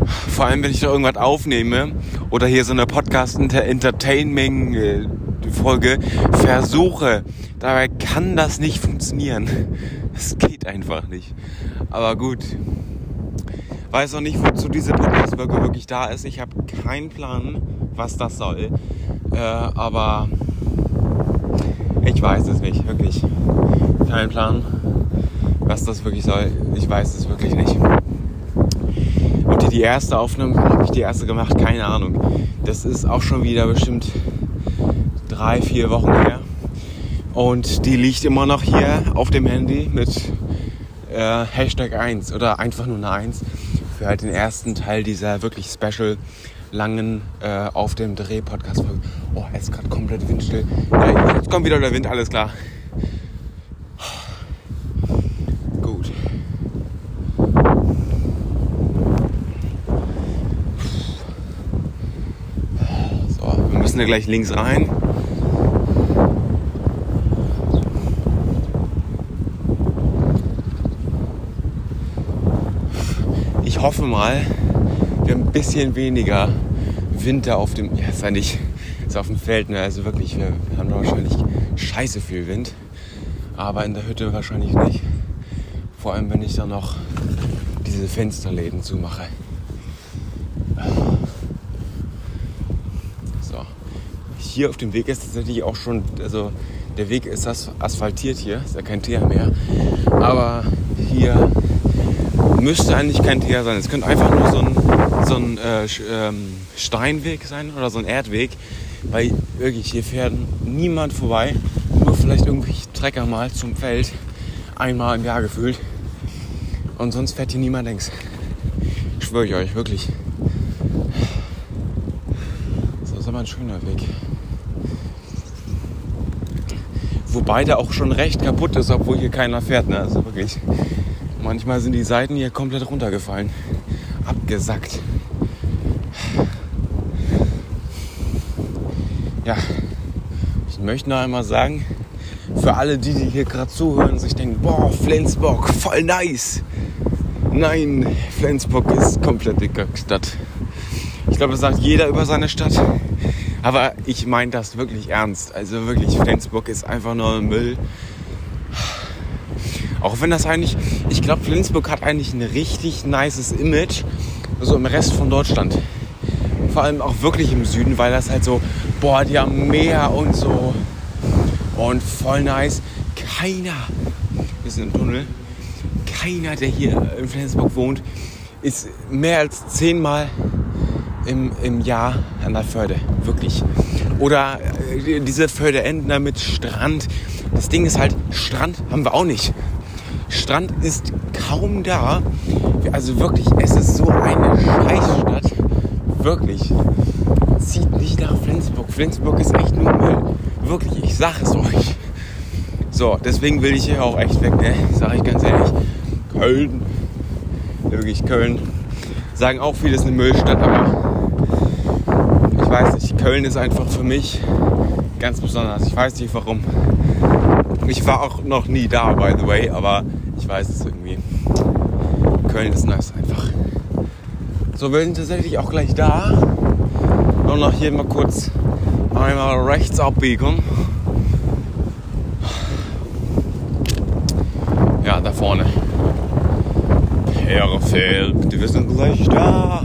Vor allem, wenn ich da irgendwas aufnehme oder hier so eine Podcast-Entertainment-Folge versuche. Dabei kann das nicht funktionieren. Es geht einfach nicht. Aber gut. Weiß auch nicht, wozu diese Podcast-Folge wirklich da ist. Ich habe keinen Plan, was das soll. Äh, aber ich weiß es nicht, wirklich. Kein Plan, was das wirklich soll. Ich weiß es wirklich nicht. Und die, die erste Aufnahme habe ich die erste gemacht, keine Ahnung. Das ist auch schon wieder bestimmt drei, vier Wochen her. Und die liegt immer noch hier auf dem Handy mit äh, Hashtag 1 oder einfach nur eine 1 für halt den ersten Teil dieser wirklich special langen äh, auf dem Dreh Podcast Folge. Oh, jetzt gerade komplett windstill. Ja, jetzt kommt wieder der Wind, alles klar. Gut. So. Müssen da gleich links rein. Ich hoffe mal, wir haben ein bisschen weniger Winter auf dem, ja, ist ja nicht, ist auf dem Feld, ne? also wirklich, wir haben da wahrscheinlich scheiße viel Wind, aber in der Hütte wahrscheinlich nicht. Vor allem, wenn ich dann noch diese Fensterläden zumache. So. Hier auf dem Weg ist tatsächlich auch schon, also der Weg ist asphaltiert hier, ist ja kein Teer mehr. Aber hier müsste eigentlich kein Teer sein. Es könnte einfach nur so ein, so ein äh, ähm, Steinweg sein oder so ein Erdweg. Weil wirklich hier fährt niemand vorbei. Nur vielleicht irgendwelche Trecker mal zum Feld. Einmal im Jahr gefühlt. Und sonst fährt hier niemand längs. Schwöre ich euch, wirklich. So ist aber ein schöner Weg. Wobei der auch schon recht kaputt ist, obwohl hier keiner fährt. Ne? Also wirklich. Manchmal sind die Seiten hier komplett runtergefallen. Abgesackt. Ja, ich möchte noch einmal sagen, für alle die, die hier gerade zuhören sich denken, boah, Flensburg, voll nice. Nein, Flensburg ist komplett die Stadt. Ich glaube, das sagt jeder über seine Stadt. Aber ich meine das wirklich ernst. Also wirklich, Flensburg ist einfach nur Müll. Auch wenn das eigentlich, ich glaube, Flensburg hat eigentlich ein richtig nices Image, so im Rest von Deutschland. Vor allem auch wirklich im Süden, weil das halt so, boah, die haben Meer und so. Und voll nice. Keiner, wir sind im Tunnel, keiner, der hier in Flensburg wohnt, ist mehr als zehnmal im, im Jahr an der Förde. Wirklich. Oder äh, diese Förde enden da mit Strand. Das Ding ist halt, Strand haben wir auch nicht. Strand ist kaum da. Also wirklich, es ist so eine Scheißstadt. Wirklich. Zieht nicht nach Flensburg. Flensburg ist echt nur Müll. Wirklich, ich sag es euch. So, deswegen will ich hier auch echt weg, ne? Sag ich ganz ehrlich. Köln. Wirklich Köln. Sagen auch viele, es ist eine Müllstadt, aber ich weiß nicht. Köln ist einfach für mich ganz besonders. Ich weiß nicht warum. Ich war auch noch nie da, by the way, aber ich weiß es irgendwie. Köln ist nice einfach. So, wir sind tatsächlich auch gleich da. Nur noch hier mal kurz einmal rechts abbiegen. Ja, da vorne. Perfekt, wir sind gleich da.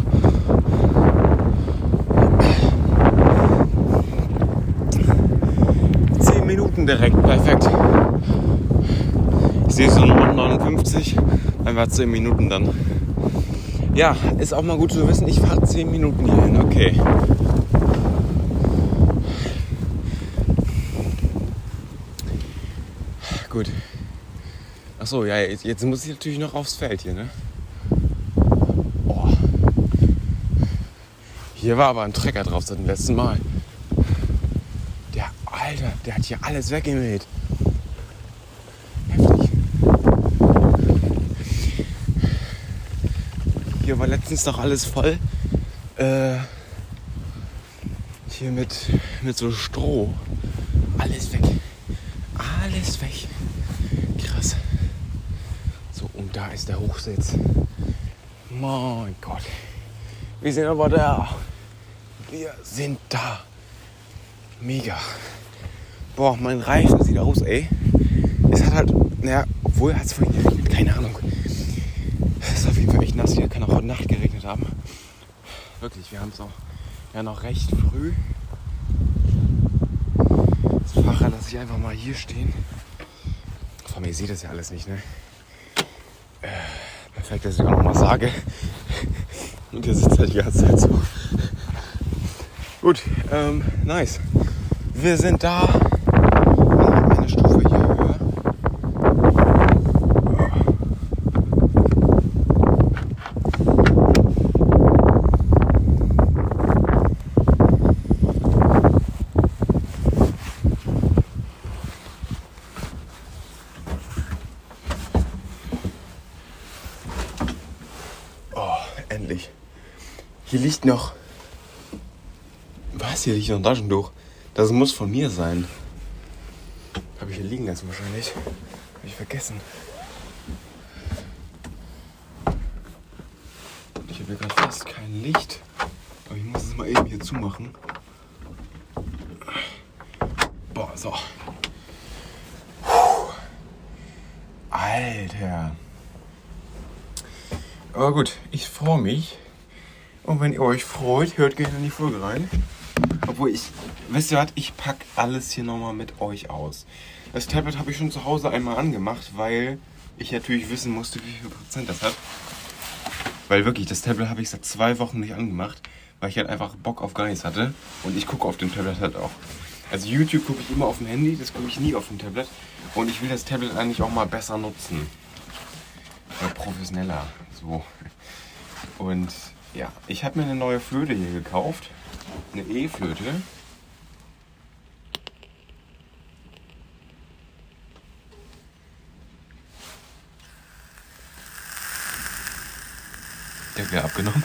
Zehn Minuten direkt, perfekt. Ich sehe so Nummer 59, einfach 10 Minuten dann. Ja, ist auch mal gut zu wissen, ich fahre 10 Minuten hierhin, okay. Gut. Achso, ja, jetzt, jetzt muss ich natürlich noch aufs Feld hier, ne? Hier war aber ein Trecker drauf seit dem letzten Mal. Der hat hier alles weggemäht. Heftig. Hier war letztens noch alles voll. Äh, hier mit, mit so Stroh. Alles weg. Alles weg. Krass. So, und da ist der Hochsitz. Mein Gott. Wir sind aber da. Wir sind da. Mega. Boah, mein Reifen sieht aus, ey. Es hat halt, naja, obwohl hat es vorhin geregnet, keine Ahnung. Es ist auf jeden Fall echt nass hier, kann auch heute Nacht geregnet haben. Wirklich, wir haben es auch ja noch recht früh. Das Fahrrad lasse ich einfach mal hier stehen. Vor allem, ihr seht das ja alles nicht, ne? Äh, perfekt, dass ich auch noch mal sage. Und ihr sitzt halt die ganze Zeit so. Gut, ähm, nice. Wir sind da. Eine Stufe hier höher. Oh, endlich. Hier ein Taschentuch. Das muss von mir sein. Habe ich hier liegen lassen wahrscheinlich. Habe ich vergessen. Ich habe hier gerade fast kein Licht. Aber ich muss es mal eben hier zumachen. Boah, so. Puh. Alter. Aber gut, ich freue mich. Und wenn ihr euch freut, hört gerne in die Folge rein. Obwohl ich, wisst ihr was, ich packe alles hier nochmal mit euch aus. Das Tablet habe ich schon zu Hause einmal angemacht, weil ich natürlich wissen musste, wie viel Prozent das hat. Weil wirklich, das Tablet habe ich seit zwei Wochen nicht angemacht, weil ich halt einfach Bock auf gar nichts hatte. Und ich gucke auf dem Tablet halt auch. Also YouTube gucke ich immer auf dem Handy, das gucke ich nie auf dem Tablet. Und ich will das Tablet eigentlich auch mal besser nutzen. Oder professioneller. So. Und ja, ich habe mir eine neue Flöte hier gekauft. Eine E-Flöte. Deckel abgenommen.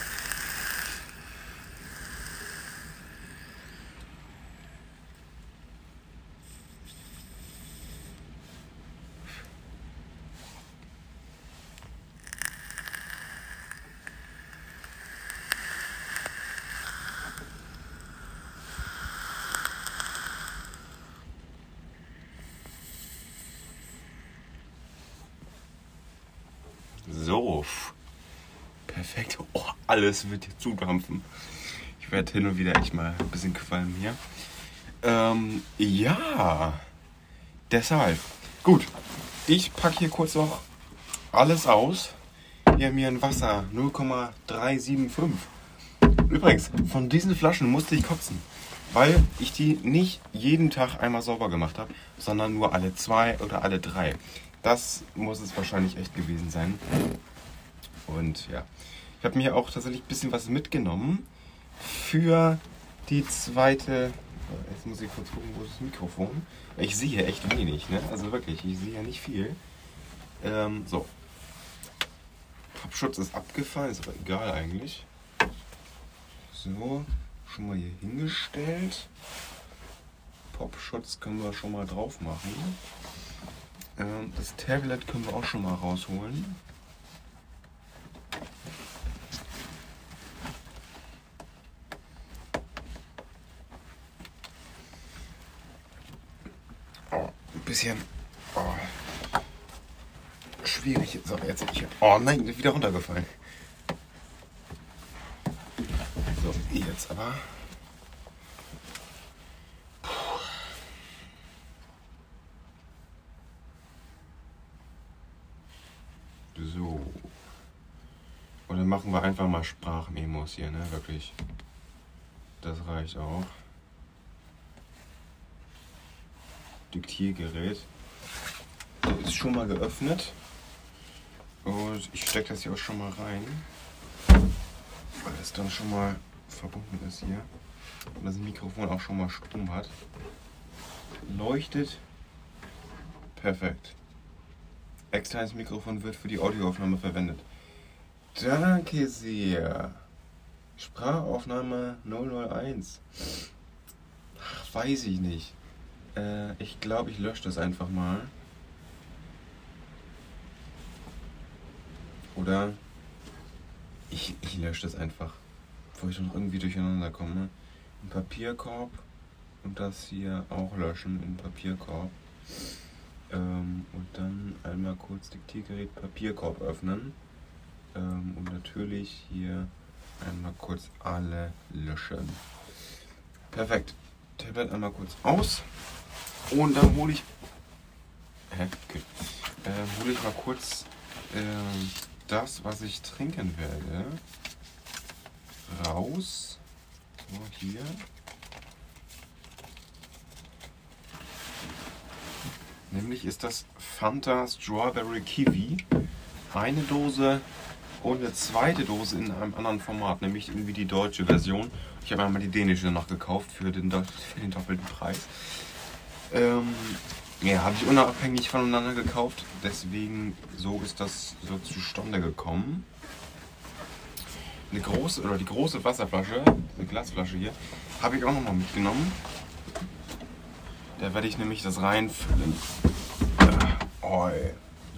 So. Perfekt. Oh, alles wird hier zudampfen. Ich werde hin und wieder echt mal ein bisschen qualmen hier. Ähm, ja. Deshalb. Gut. Ich packe hier kurz noch alles aus. Hier mir ein Wasser 0,375. Übrigens, von diesen Flaschen musste ich kotzen, weil ich die nicht jeden Tag einmal sauber gemacht habe, sondern nur alle zwei oder alle drei. Das muss es wahrscheinlich echt gewesen sein. Und ja, ich habe mir auch tatsächlich ein bisschen was mitgenommen für die zweite. Jetzt muss ich kurz gucken, wo ist das Mikrofon? Ich sehe echt wenig, ne? Also wirklich, ich sehe ja nicht viel. Ähm, so. Pappschutz ist abgefallen, ist aber egal eigentlich. So, schon mal hier hingestellt. Popschutz können wir schon mal drauf machen. Ähm, das Tablet können wir auch schon mal rausholen. Oh, ein bisschen oh, schwierig. So, jetzt ich. Oh nein, wieder runtergefallen. So, jetzt aber. So. Und dann machen wir einfach mal Sprachmemos hier, ne? Wirklich. Das reicht auch. Diktiergerät. Ist schon mal geöffnet. Und ich stecke das hier auch schon mal rein. Weil das dann schon mal verbunden ist hier. Und das Mikrofon auch schon mal Strom hat. Leuchtet. Perfekt. Externes Mikrofon wird für die Audioaufnahme verwendet. Danke sehr. Sprachaufnahme 001. Ach, weiß ich nicht. Äh, ich glaube, ich lösche das einfach mal. Oder ich, ich lösche das einfach, bevor ich noch irgendwie durcheinander komme. Im Papierkorb und das hier auch löschen im Papierkorb. Ähm, und dann einmal kurz Diktiergerät Papierkorb öffnen. Ähm, und natürlich hier einmal kurz alle löschen. Perfekt. Tablet einmal kurz aus. Und dann hole ich. Hä? Okay. Äh, hole ich mal kurz äh, das, was ich trinken werde, raus. So, hier. Nämlich ist das Fanta Strawberry Kiwi. Eine Dose und eine zweite Dose in einem anderen Format, nämlich irgendwie die deutsche Version. Ich habe einmal die dänische noch gekauft für den, für den doppelten Preis. Ähm, ja, habe ich unabhängig voneinander gekauft. Deswegen so ist das so zustande gekommen. eine große, oder die große Wasserflasche, eine Glasflasche hier, habe ich auch nochmal mitgenommen. Da werde ich nämlich das reinfüllen. Oh,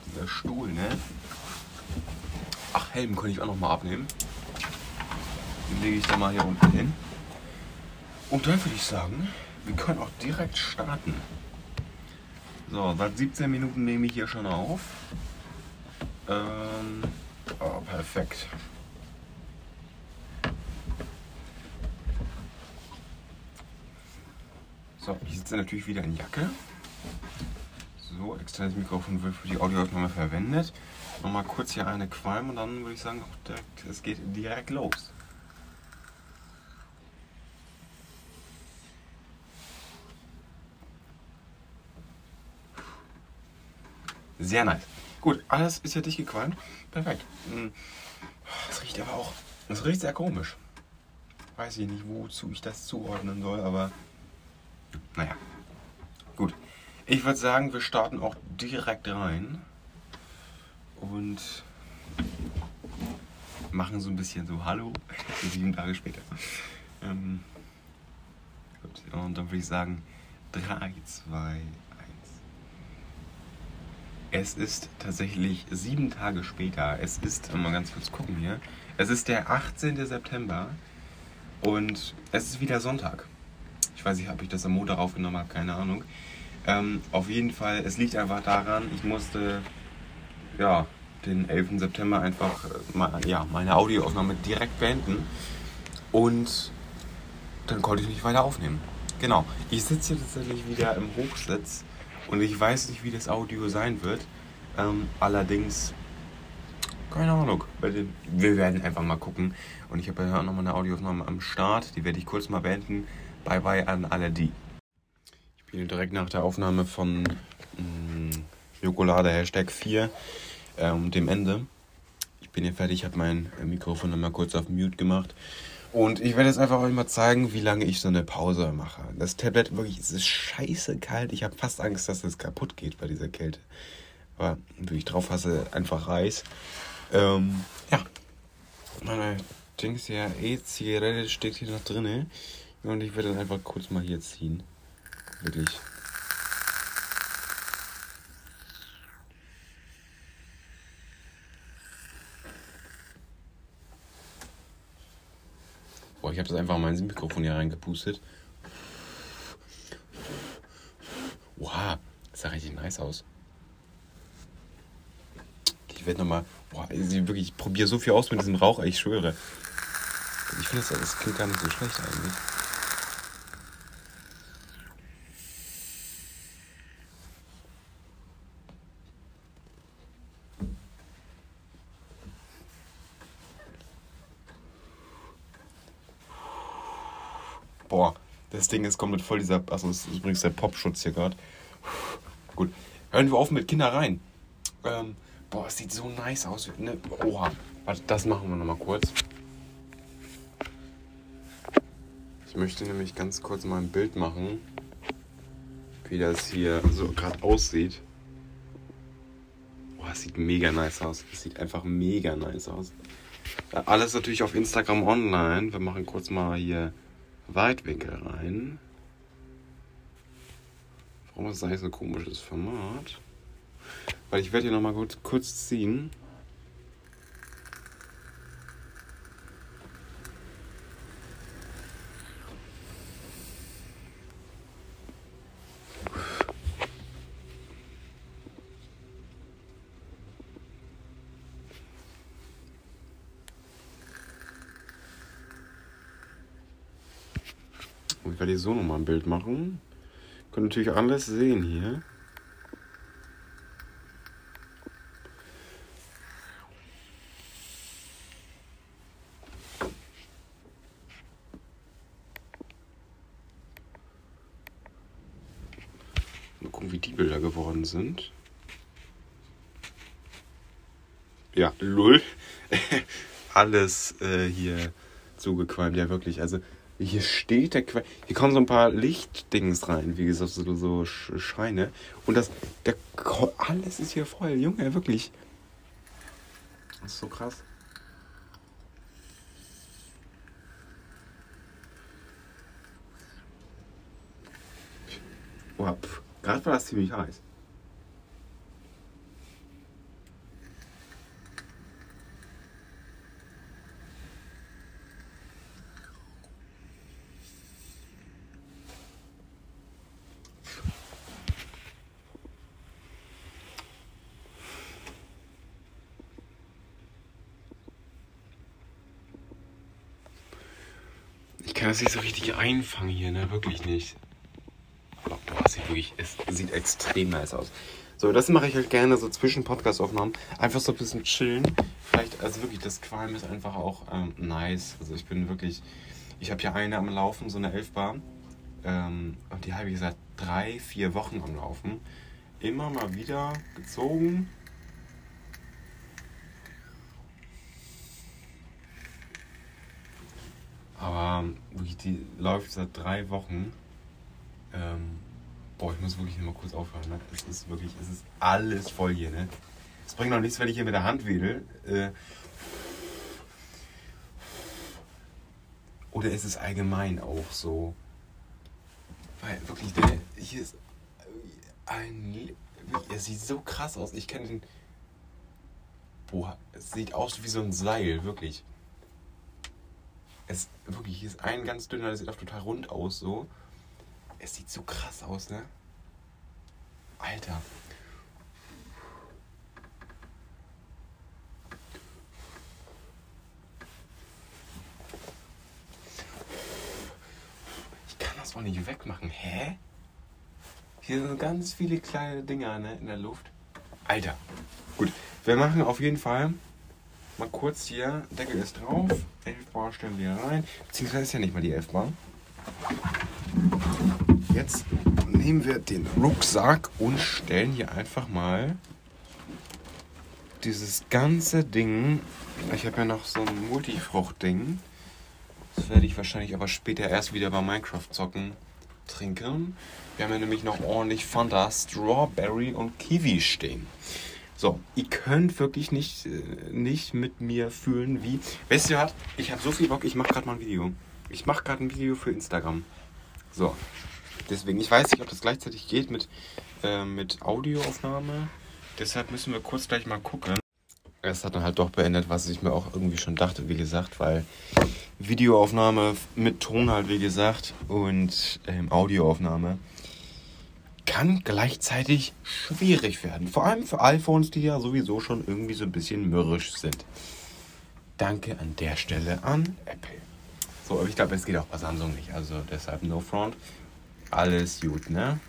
dieser Stuhl, ne? Ach, Helm könnte ich auch nochmal abnehmen. Den lege ich da mal hier unten hin. Und dann würde ich sagen, wir können auch direkt starten. So, seit 17 Minuten nehme ich hier schon auf. Ähm, oh, perfekt. So, ich sitze natürlich wieder in Jacke. So, externes Mikrofon wird für die Audioaufnahme verwendet. Nochmal kurz hier eine Qualm und dann würde ich sagen, es geht direkt los. Sehr nice. Gut, alles ist ja dicht gequalmt. Perfekt. Hm. riecht aber auch. Es riecht sehr komisch. Weiß ich nicht, wozu ich das zuordnen soll, aber naja. Gut. Ich würde sagen, wir starten auch direkt rein. Und machen so ein bisschen so Hallo. [LAUGHS] Sieben Tage später. Ähm, gut. Und dann würde ich sagen, 3, 2, es ist tatsächlich sieben Tage später. Es ist, mal ganz kurz gucken hier. Es ist der 18. September und es ist wieder Sonntag. Ich weiß nicht, ob ich das am Montag aufgenommen habe, keine Ahnung. Ähm, auf jeden Fall, es liegt einfach daran, ich musste ja, den 11. September einfach äh, ja, meine Audioaufnahme direkt beenden und dann konnte ich nicht weiter aufnehmen. Genau, ich sitze hier tatsächlich wieder im Hochsitz und ich weiß nicht, wie das Audio sein wird. Ähm, allerdings, keine Ahnung. Wir werden einfach mal gucken. Und ich habe ja auch nochmal eine Audioaufnahme am Start. Die werde ich kurz mal beenden. Bye bye an alle die. Ich bin direkt nach der Aufnahme von mm, Jokolade Hashtag 4 ähm, dem Ende. Ich bin hier fertig, habe mein Mikrofon nochmal kurz auf Mute gemacht. Und ich werde jetzt einfach euch mal zeigen, wie lange ich so eine Pause mache. Das Tablet wirklich, es ist scheiße kalt. Ich habe fast Angst, dass es kaputt geht bei dieser Kälte. Aber wenn ich drauf hasse, einfach Reis. Ähm, ja. Meine Dings ja, E-Zigarette steht hier noch drin. Und ich werde dann einfach kurz mal hier ziehen. Wirklich. Boah, ich habe das einfach in mein Mikrofon hier reingepustet. Wow, das sah richtig nice aus. Ich werde nochmal. Boah, wirklich, ich probiere so viel aus mit diesem Rauch, ich schwöre. Ich finde, das, das klingt gar nicht so schlecht eigentlich. Boah, das Ding ist komplett voll dieser. Achso, das ist übrigens der Popschutz hier gerade. Gut. Hören wir auf mit Kinder rein. Ähm, boah, es sieht so nice aus. Ne? Oha. Warte, das machen wir nochmal kurz. Ich möchte nämlich ganz kurz mal ein Bild machen, wie das hier so gerade aussieht. Boah, es sieht mega nice aus. Es sieht einfach mega nice aus. Alles natürlich auf Instagram online. Wir machen kurz mal hier Weitwinkel rein. Warum ist das eigentlich so ein komisches Format? Weil ich werde hier nochmal kurz, kurz ziehen. Ich werde hier so nochmal ein Bild machen. Könnt natürlich alles sehen hier. Mal gucken, wie die Bilder geworden sind. Ja, lull. [LAUGHS] Alles äh, hier zugequalmt, ja wirklich. Also hier steht der Quell. Hier kommen so ein paar Lichtdings rein, wie gesagt, so, so Scheine. Und das, der, alles ist hier voll, Junge, wirklich. Das ist so krass. Boah, gerade war das ziemlich heiß. Kann das nicht so richtig einfangen hier, ne? Wirklich nicht. Aber boah, sieht wirklich, es sieht extrem nice aus. So, das mache ich halt gerne so zwischen Podcast-Aufnahmen. Einfach so ein bisschen chillen. Vielleicht, also wirklich, das Qualm ist einfach auch ähm, nice. Also ich bin wirklich, ich habe hier eine am Laufen, so eine Elfbar. Ähm, und die habe ich seit drei, vier Wochen am Laufen. Immer mal wieder gezogen Aber die läuft seit drei Wochen. Ähm, boah, ich muss wirklich mal kurz aufhören. Ne? Es ist wirklich, es ist alles voll hier. Ne? Es bringt noch nichts, wenn ich hier mit der Hand wedel. Äh, oder ist es allgemein auch so? Weil wirklich, der, hier ist ein. Er sieht so krass aus. Ich kenne den. Boah, es sieht aus wie so ein Seil, wirklich. Es wirklich, hier ist ein ganz dünner, der sieht auch total rund aus so. Es sieht so krass aus, ne? Alter. Ich kann das wohl nicht wegmachen. Hä? Hier sind ganz viele kleine Dinger ne, in der Luft. Alter. Gut, wir machen auf jeden Fall mal kurz hier, Deckel ist drauf, 11 Bar stellen wir rein, beziehungsweise ist ja nicht mal die 11 Bar. Jetzt nehmen wir den Rucksack und stellen hier einfach mal dieses ganze Ding, ich habe ja noch so ein Multifrucht-Ding, das werde ich wahrscheinlich aber später erst wieder bei Minecraft zocken trinken. Wir haben ja nämlich noch ordentlich Fanta, Strawberry und Kiwi stehen. So, ihr könnt wirklich nicht, äh, nicht mit mir fühlen, wie. Weißt du? Ich habe so viel Bock, ich mache gerade mal ein Video. Ich mache gerade ein Video für Instagram. So. Deswegen, ich weiß nicht, ob das gleichzeitig geht mit, äh, mit Audioaufnahme. Deshalb müssen wir kurz gleich mal gucken. Es hat dann halt doch beendet, was ich mir auch irgendwie schon dachte, wie gesagt, weil Videoaufnahme mit Ton halt, wie gesagt, und ähm, Audioaufnahme kann gleichzeitig schwierig werden. Vor allem für iPhones, die ja sowieso schon irgendwie so ein bisschen mürrisch sind. Danke an der Stelle an Apple. So, aber ich glaube, es geht auch bei Samsung nicht. Also deshalb No Front. Alles gut, ne?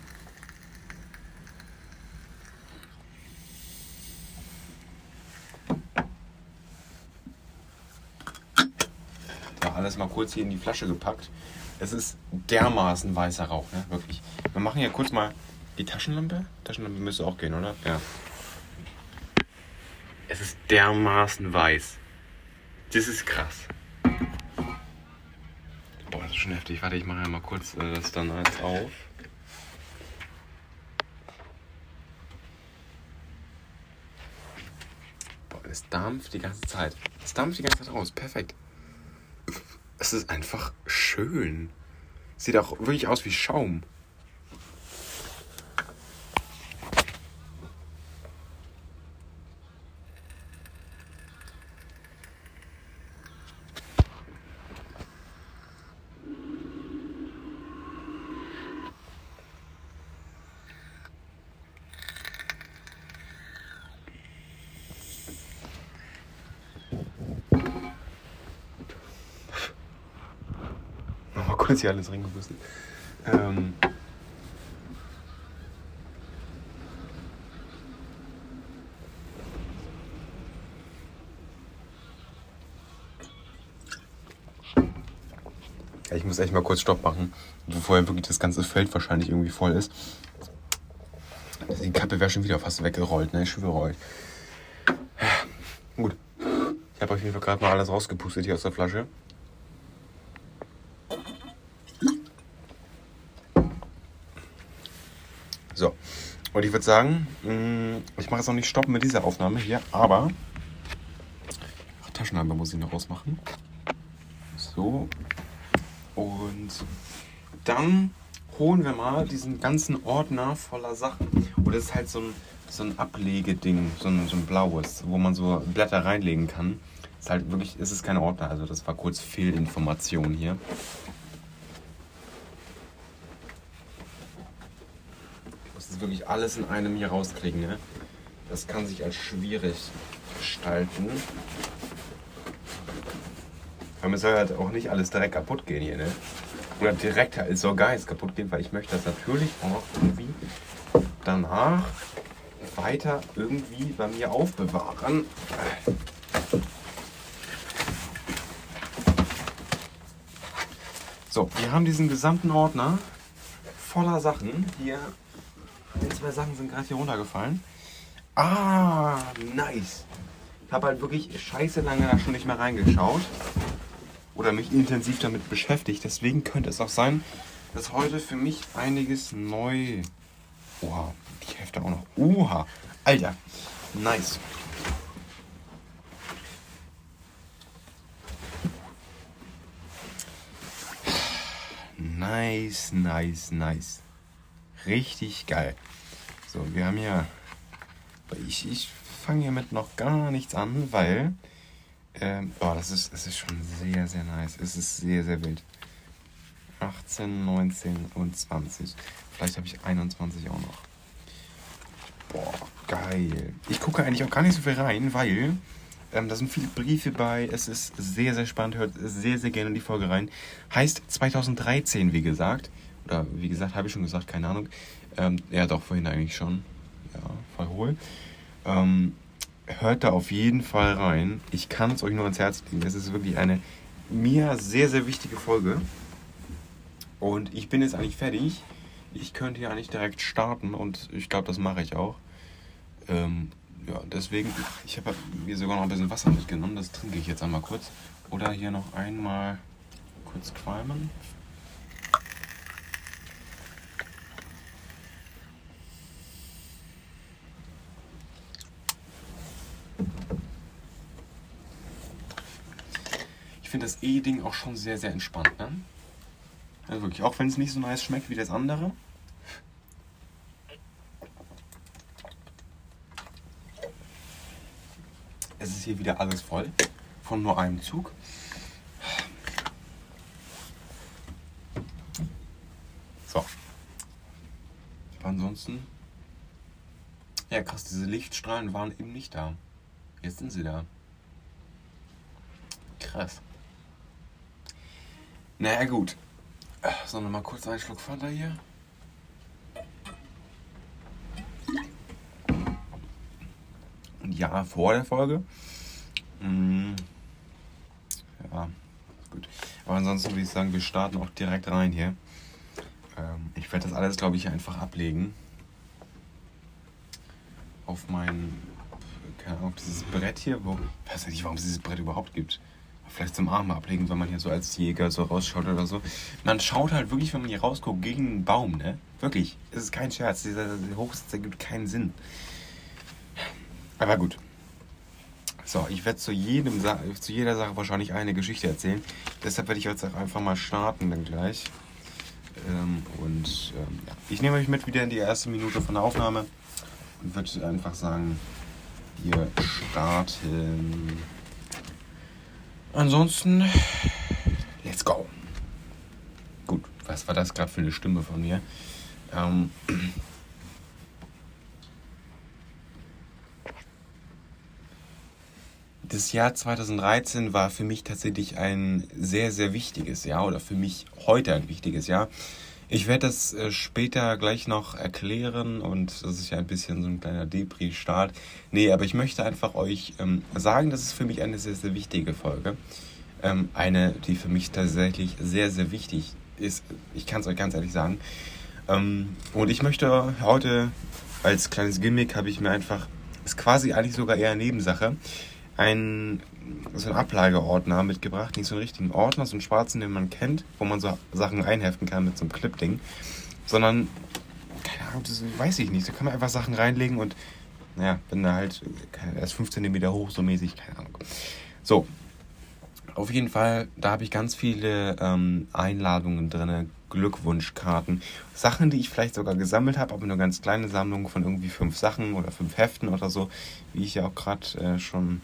Ja, alles mal kurz hier in die Flasche gepackt. Es ist dermaßen weißer Rauch, ne? Wirklich. Wir machen hier kurz mal die Taschenlampe? Taschenlampe müsste auch gehen, oder? Ja. Es ist dermaßen weiß. Das ist krass. Boah, das ist schon heftig. Warte, ich mache ja mal kurz äh, das dann als auf. Boah, es dampft die ganze Zeit. Es dampft die ganze Zeit raus. Perfekt. Es ist einfach schön. Sieht auch wirklich aus wie Schaum. Kurz hier alles reingebissen. Ähm, ich muss echt mal kurz Stopp machen, bevor wirklich das ganze Feld wahrscheinlich irgendwie voll ist. Die Kappe wäre schon wieder fast weggerollt, ne? Ich schwöre euch. Gut. Ich habe auf jeden Fall gerade mal alles rausgepustet hier aus der Flasche. Und ich würde sagen, mm, ich mache jetzt noch nicht stoppen mit dieser Aufnahme hier, aber Ach, Taschenlampe muss ich noch rausmachen. So. Und dann holen wir mal diesen ganzen Ordner voller Sachen. Und das ist halt so ein, so ein Ablegeding, so ein, so ein blaues, wo man so Blätter reinlegen kann. Ist halt wirklich, es ist kein Ordner, also das war kurz Fehlinformation hier. Wirklich alles in einem hier rauskriegen, ne? Das kann sich als schwierig gestalten. Aber es soll halt auch nicht alles direkt kaputt gehen hier, ne? Oder direkt halt so Geist kaputt gehen, weil ich möchte das natürlich auch irgendwie danach weiter irgendwie bei mir aufbewahren. So, wir haben diesen gesamten Ordner voller Sachen. Hier, ein, zwei Sachen sind gerade hier runtergefallen. Ah, nice. Ich habe halt wirklich scheiße lange da schon nicht mehr reingeschaut. Oder mich intensiv damit beschäftigt. Deswegen könnte es auch sein, dass heute für mich einiges neu. Oha, die Hefte auch noch. Oha, Alter. Nice. Nice, nice, nice. Richtig geil. So, wir haben hier. Ich, ich fange hiermit noch gar nichts an, weil. Ähm, oh, das ist, das ist schon sehr, sehr nice. Es ist sehr, sehr wild. 18, 19 und 20. Vielleicht habe ich 21 auch noch. Boah, geil. Ich gucke eigentlich auch gar nicht so viel rein, weil ähm, da sind viele Briefe bei. Es ist sehr, sehr spannend. Hört sehr, sehr gerne in die Folge rein. Heißt 2013, wie gesagt. Oder wie gesagt, habe ich schon gesagt, keine Ahnung. Ähm, ja, doch, vorhin eigentlich schon. Ja, voll hohl. Ähm, hört da auf jeden Fall rein. Ich kann es euch nur ans Herz legen. Es ist wirklich eine mir sehr, sehr wichtige Folge. Und ich bin jetzt eigentlich fertig. Ich könnte hier eigentlich direkt starten und ich glaube, das mache ich auch. Ähm, ja, deswegen, ich habe mir sogar noch ein bisschen Wasser mitgenommen. Das trinke ich jetzt einmal kurz. Oder hier noch einmal kurz qualmen. Ich finde das E-Ding auch schon sehr, sehr entspannt. Ne? Also wirklich, auch wenn es nicht so nice schmeckt wie das andere. Es ist hier wieder alles voll. Von nur einem Zug. So. Aber ansonsten. Ja, krass, diese Lichtstrahlen waren eben nicht da. Jetzt sind sie da. Krass. Naja, gut. So, nochmal kurz einen Schluck Fanta hier. Und ja, vor der Folge. Mm, ja, gut. Aber ansonsten würde ich sagen, wir starten auch direkt rein hier. Ähm, ich werde das alles, glaube ich, einfach ablegen. Auf mein, keine Ahnung, auf dieses Brett hier. Wo, ich weiß nicht, warum es dieses Brett überhaupt gibt vielleicht zum Arm ablegen, wenn man hier so als Jäger so rausschaut oder so. Man schaut halt wirklich, wenn man hier rausguckt, gegen einen Baum, ne? Wirklich. Es ist kein Scherz. Dieser Hochsitz, der gibt keinen Sinn. Aber gut. So, ich werde zu, jedem, zu jeder Sache wahrscheinlich eine Geschichte erzählen. Deshalb werde ich jetzt auch einfach mal starten dann gleich. Ähm, und ähm, ja. ich nehme euch mit wieder in die erste Minute von der Aufnahme und würde einfach sagen, wir starten. Ansonsten, let's go. Gut, was war das gerade für eine Stimme von mir? Ähm, das Jahr 2013 war für mich tatsächlich ein sehr, sehr wichtiges Jahr oder für mich heute ein wichtiges Jahr. Ich werde das äh, später gleich noch erklären und das ist ja ein bisschen so ein kleiner Depri-Start. Nee, aber ich möchte einfach euch ähm, sagen, das ist für mich eine sehr, sehr wichtige Folge. Ähm, eine, die für mich tatsächlich sehr, sehr wichtig ist. Ich kann es euch ganz ehrlich sagen. Ähm, und ich möchte heute als kleines Gimmick habe ich mir einfach, ist quasi eigentlich sogar eher Nebensache, ein so einen Ablageordner mitgebracht, nicht so einen richtigen Ordner, so einen schwarzen, den man kennt, wo man so Sachen einheften kann mit so einem Clip-Ding, sondern, keine Ahnung, das weiß ich nicht, da kann man einfach Sachen reinlegen und, naja, bin da halt, er ist 5 cm hoch, so mäßig, keine Ahnung. So, auf jeden Fall, da habe ich ganz viele ähm, Einladungen drin, Glückwunschkarten. Sachen, die ich vielleicht sogar gesammelt habe, aber nur ganz kleine Sammlungen von irgendwie fünf Sachen oder fünf Heften oder so, wie ich ja auch gerade äh, schon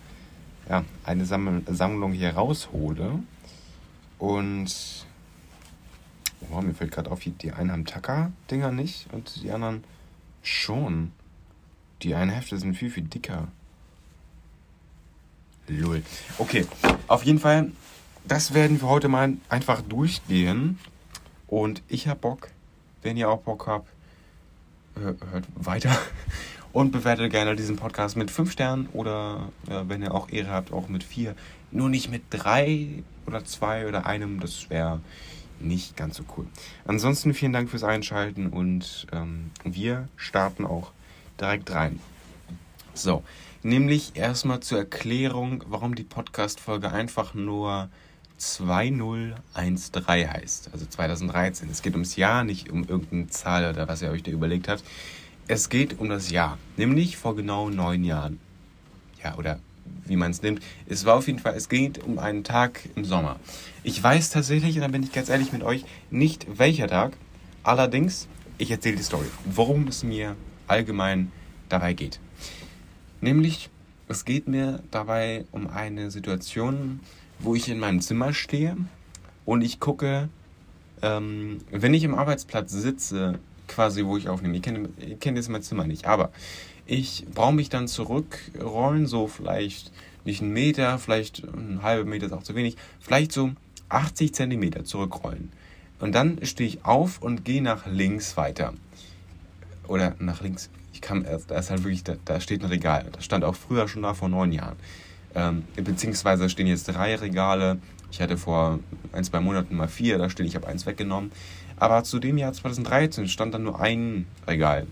ja, eine Samml Sammlung hier raushole. Und oh, mir fällt gerade auf, die einen haben Tacker-Dinger nicht und die anderen schon. Die einen Hefte sind viel, viel dicker. Lull. Okay, auf jeden Fall, das werden wir heute mal einfach durchgehen. Und ich habe Bock, wenn ihr auch Bock habt, hört weiter und bewertet gerne diesen Podcast mit 5 Sternen oder ja, wenn ihr auch Ehre habt, auch mit 4. Nur nicht mit 3 oder 2 oder einem, das wäre nicht ganz so cool. Ansonsten vielen Dank fürs Einschalten und ähm, wir starten auch direkt rein. So, nämlich erstmal zur Erklärung, warum die Podcast-Folge einfach nur 2013 heißt, also 2013. Es geht ums Jahr, nicht um irgendeine Zahl oder was ihr euch da überlegt habt. Es geht um das Jahr, nämlich vor genau neun Jahren. Ja, oder wie man es nimmt. Es war auf jeden Fall, es geht um einen Tag im Sommer. Ich weiß tatsächlich, und da bin ich ganz ehrlich mit euch, nicht welcher Tag. Allerdings, ich erzähle die Story, worum es mir allgemein dabei geht. Nämlich, es geht mir dabei um eine Situation, wo ich in meinem Zimmer stehe und ich gucke, ähm, wenn ich im Arbeitsplatz sitze, quasi wo ich aufnehme. Ihr kennt, ihr kennt jetzt mein Zimmer nicht, aber ich brauche mich dann zurückrollen, so vielleicht nicht einen Meter, vielleicht einen halben Meter ist auch zu wenig, vielleicht so 80 Zentimeter zurückrollen. Und dann stehe ich auf und gehe nach links weiter. Oder nach links, ich kann, da ist halt wirklich, da, da steht ein Regal. Das stand auch früher schon da vor neun Jahren. Ähm, beziehungsweise stehen jetzt drei Regale. Ich hatte vor ein, zwei Monaten mal vier, da stehe ich, habe eins weggenommen. Aber zu dem Jahr 2013 stand dann nur ein Regal.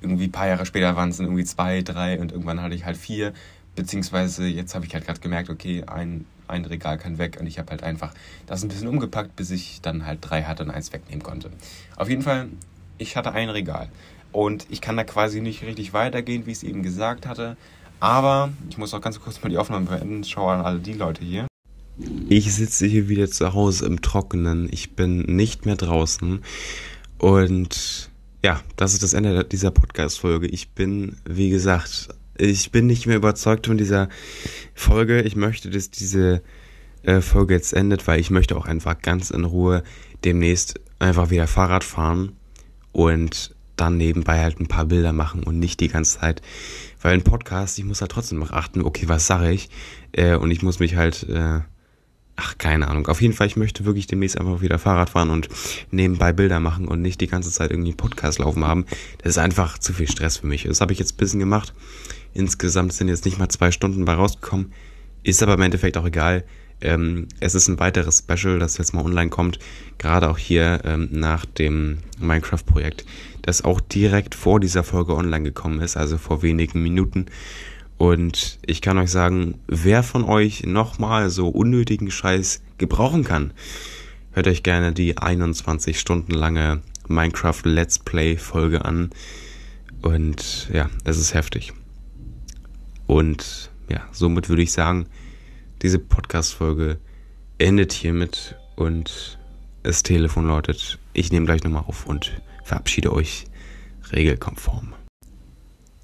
Irgendwie ein paar Jahre später waren es dann irgendwie zwei, drei und irgendwann hatte ich halt vier. Beziehungsweise jetzt habe ich halt gerade gemerkt, okay, ein, ein Regal kann weg und ich habe halt einfach das ein bisschen umgepackt, bis ich dann halt drei hatte und eins wegnehmen konnte. Auf jeden Fall, ich hatte ein Regal. Und ich kann da quasi nicht richtig weitergehen, wie ich es eben gesagt hatte. Aber ich muss auch ganz kurz mal die Aufnahme beenden. Schau an alle die Leute hier. Ich sitze hier wieder zu Hause im Trockenen. Ich bin nicht mehr draußen. Und ja, das ist das Ende dieser Podcast-Folge. Ich bin, wie gesagt, ich bin nicht mehr überzeugt von dieser Folge. Ich möchte, dass diese äh, Folge jetzt endet, weil ich möchte auch einfach ganz in Ruhe demnächst einfach wieder Fahrrad fahren und dann nebenbei halt ein paar Bilder machen und nicht die ganze Zeit, weil ein Podcast, ich muss halt trotzdem noch achten, okay, was sage ich? Äh, und ich muss mich halt, äh, ach, keine Ahnung. Auf jeden Fall, ich möchte wirklich demnächst einfach wieder Fahrrad fahren und nebenbei Bilder machen und nicht die ganze Zeit irgendwie einen Podcast laufen haben. Das ist einfach zu viel Stress für mich. Das habe ich jetzt ein bisschen gemacht. Insgesamt sind jetzt nicht mal zwei Stunden bei rausgekommen. Ist aber im Endeffekt auch egal. Ähm, es ist ein weiteres Special, das jetzt mal online kommt, gerade auch hier ähm, nach dem Minecraft-Projekt, das auch direkt vor dieser Folge online gekommen ist, also vor wenigen Minuten. Und ich kann euch sagen, wer von euch nochmal so unnötigen Scheiß gebrauchen kann, hört euch gerne die 21 Stunden lange Minecraft Let's Play Folge an. Und ja, es ist heftig. Und ja, somit würde ich sagen, diese Podcast-Folge endet hiermit und das Telefon lautet, ich nehme gleich nochmal auf und verabschiede euch regelkonform.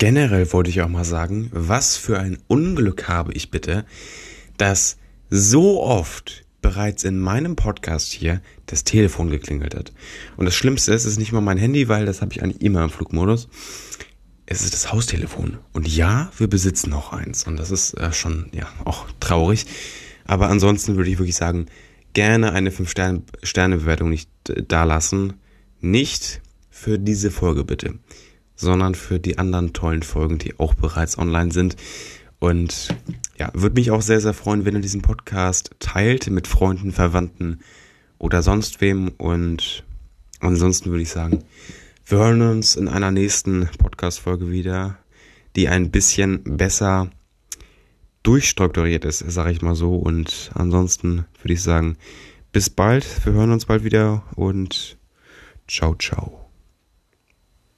Generell wollte ich auch mal sagen, was für ein Unglück habe ich bitte, dass so oft bereits in meinem Podcast hier das Telefon geklingelt hat. Und das Schlimmste ist, es ist nicht mal mein Handy, weil das habe ich eigentlich immer im Flugmodus. Es ist das Haustelefon. Und ja, wir besitzen noch eins. Und das ist äh, schon, ja, auch traurig. Aber ansonsten würde ich wirklich sagen, gerne eine 5-Sterne-Bewertung nicht äh, dalassen. Nicht für diese Folge bitte, sondern für die anderen tollen Folgen, die auch bereits online sind. Und ja, würde mich auch sehr, sehr freuen, wenn ihr diesen Podcast teilt mit Freunden, Verwandten oder sonst wem. Und ansonsten würde ich sagen, wir hören uns in einer nächsten Podcast-Folge wieder, die ein bisschen besser durchstrukturiert ist, sage ich mal so. Und ansonsten würde ich sagen, bis bald. Wir hören uns bald wieder und ciao, ciao.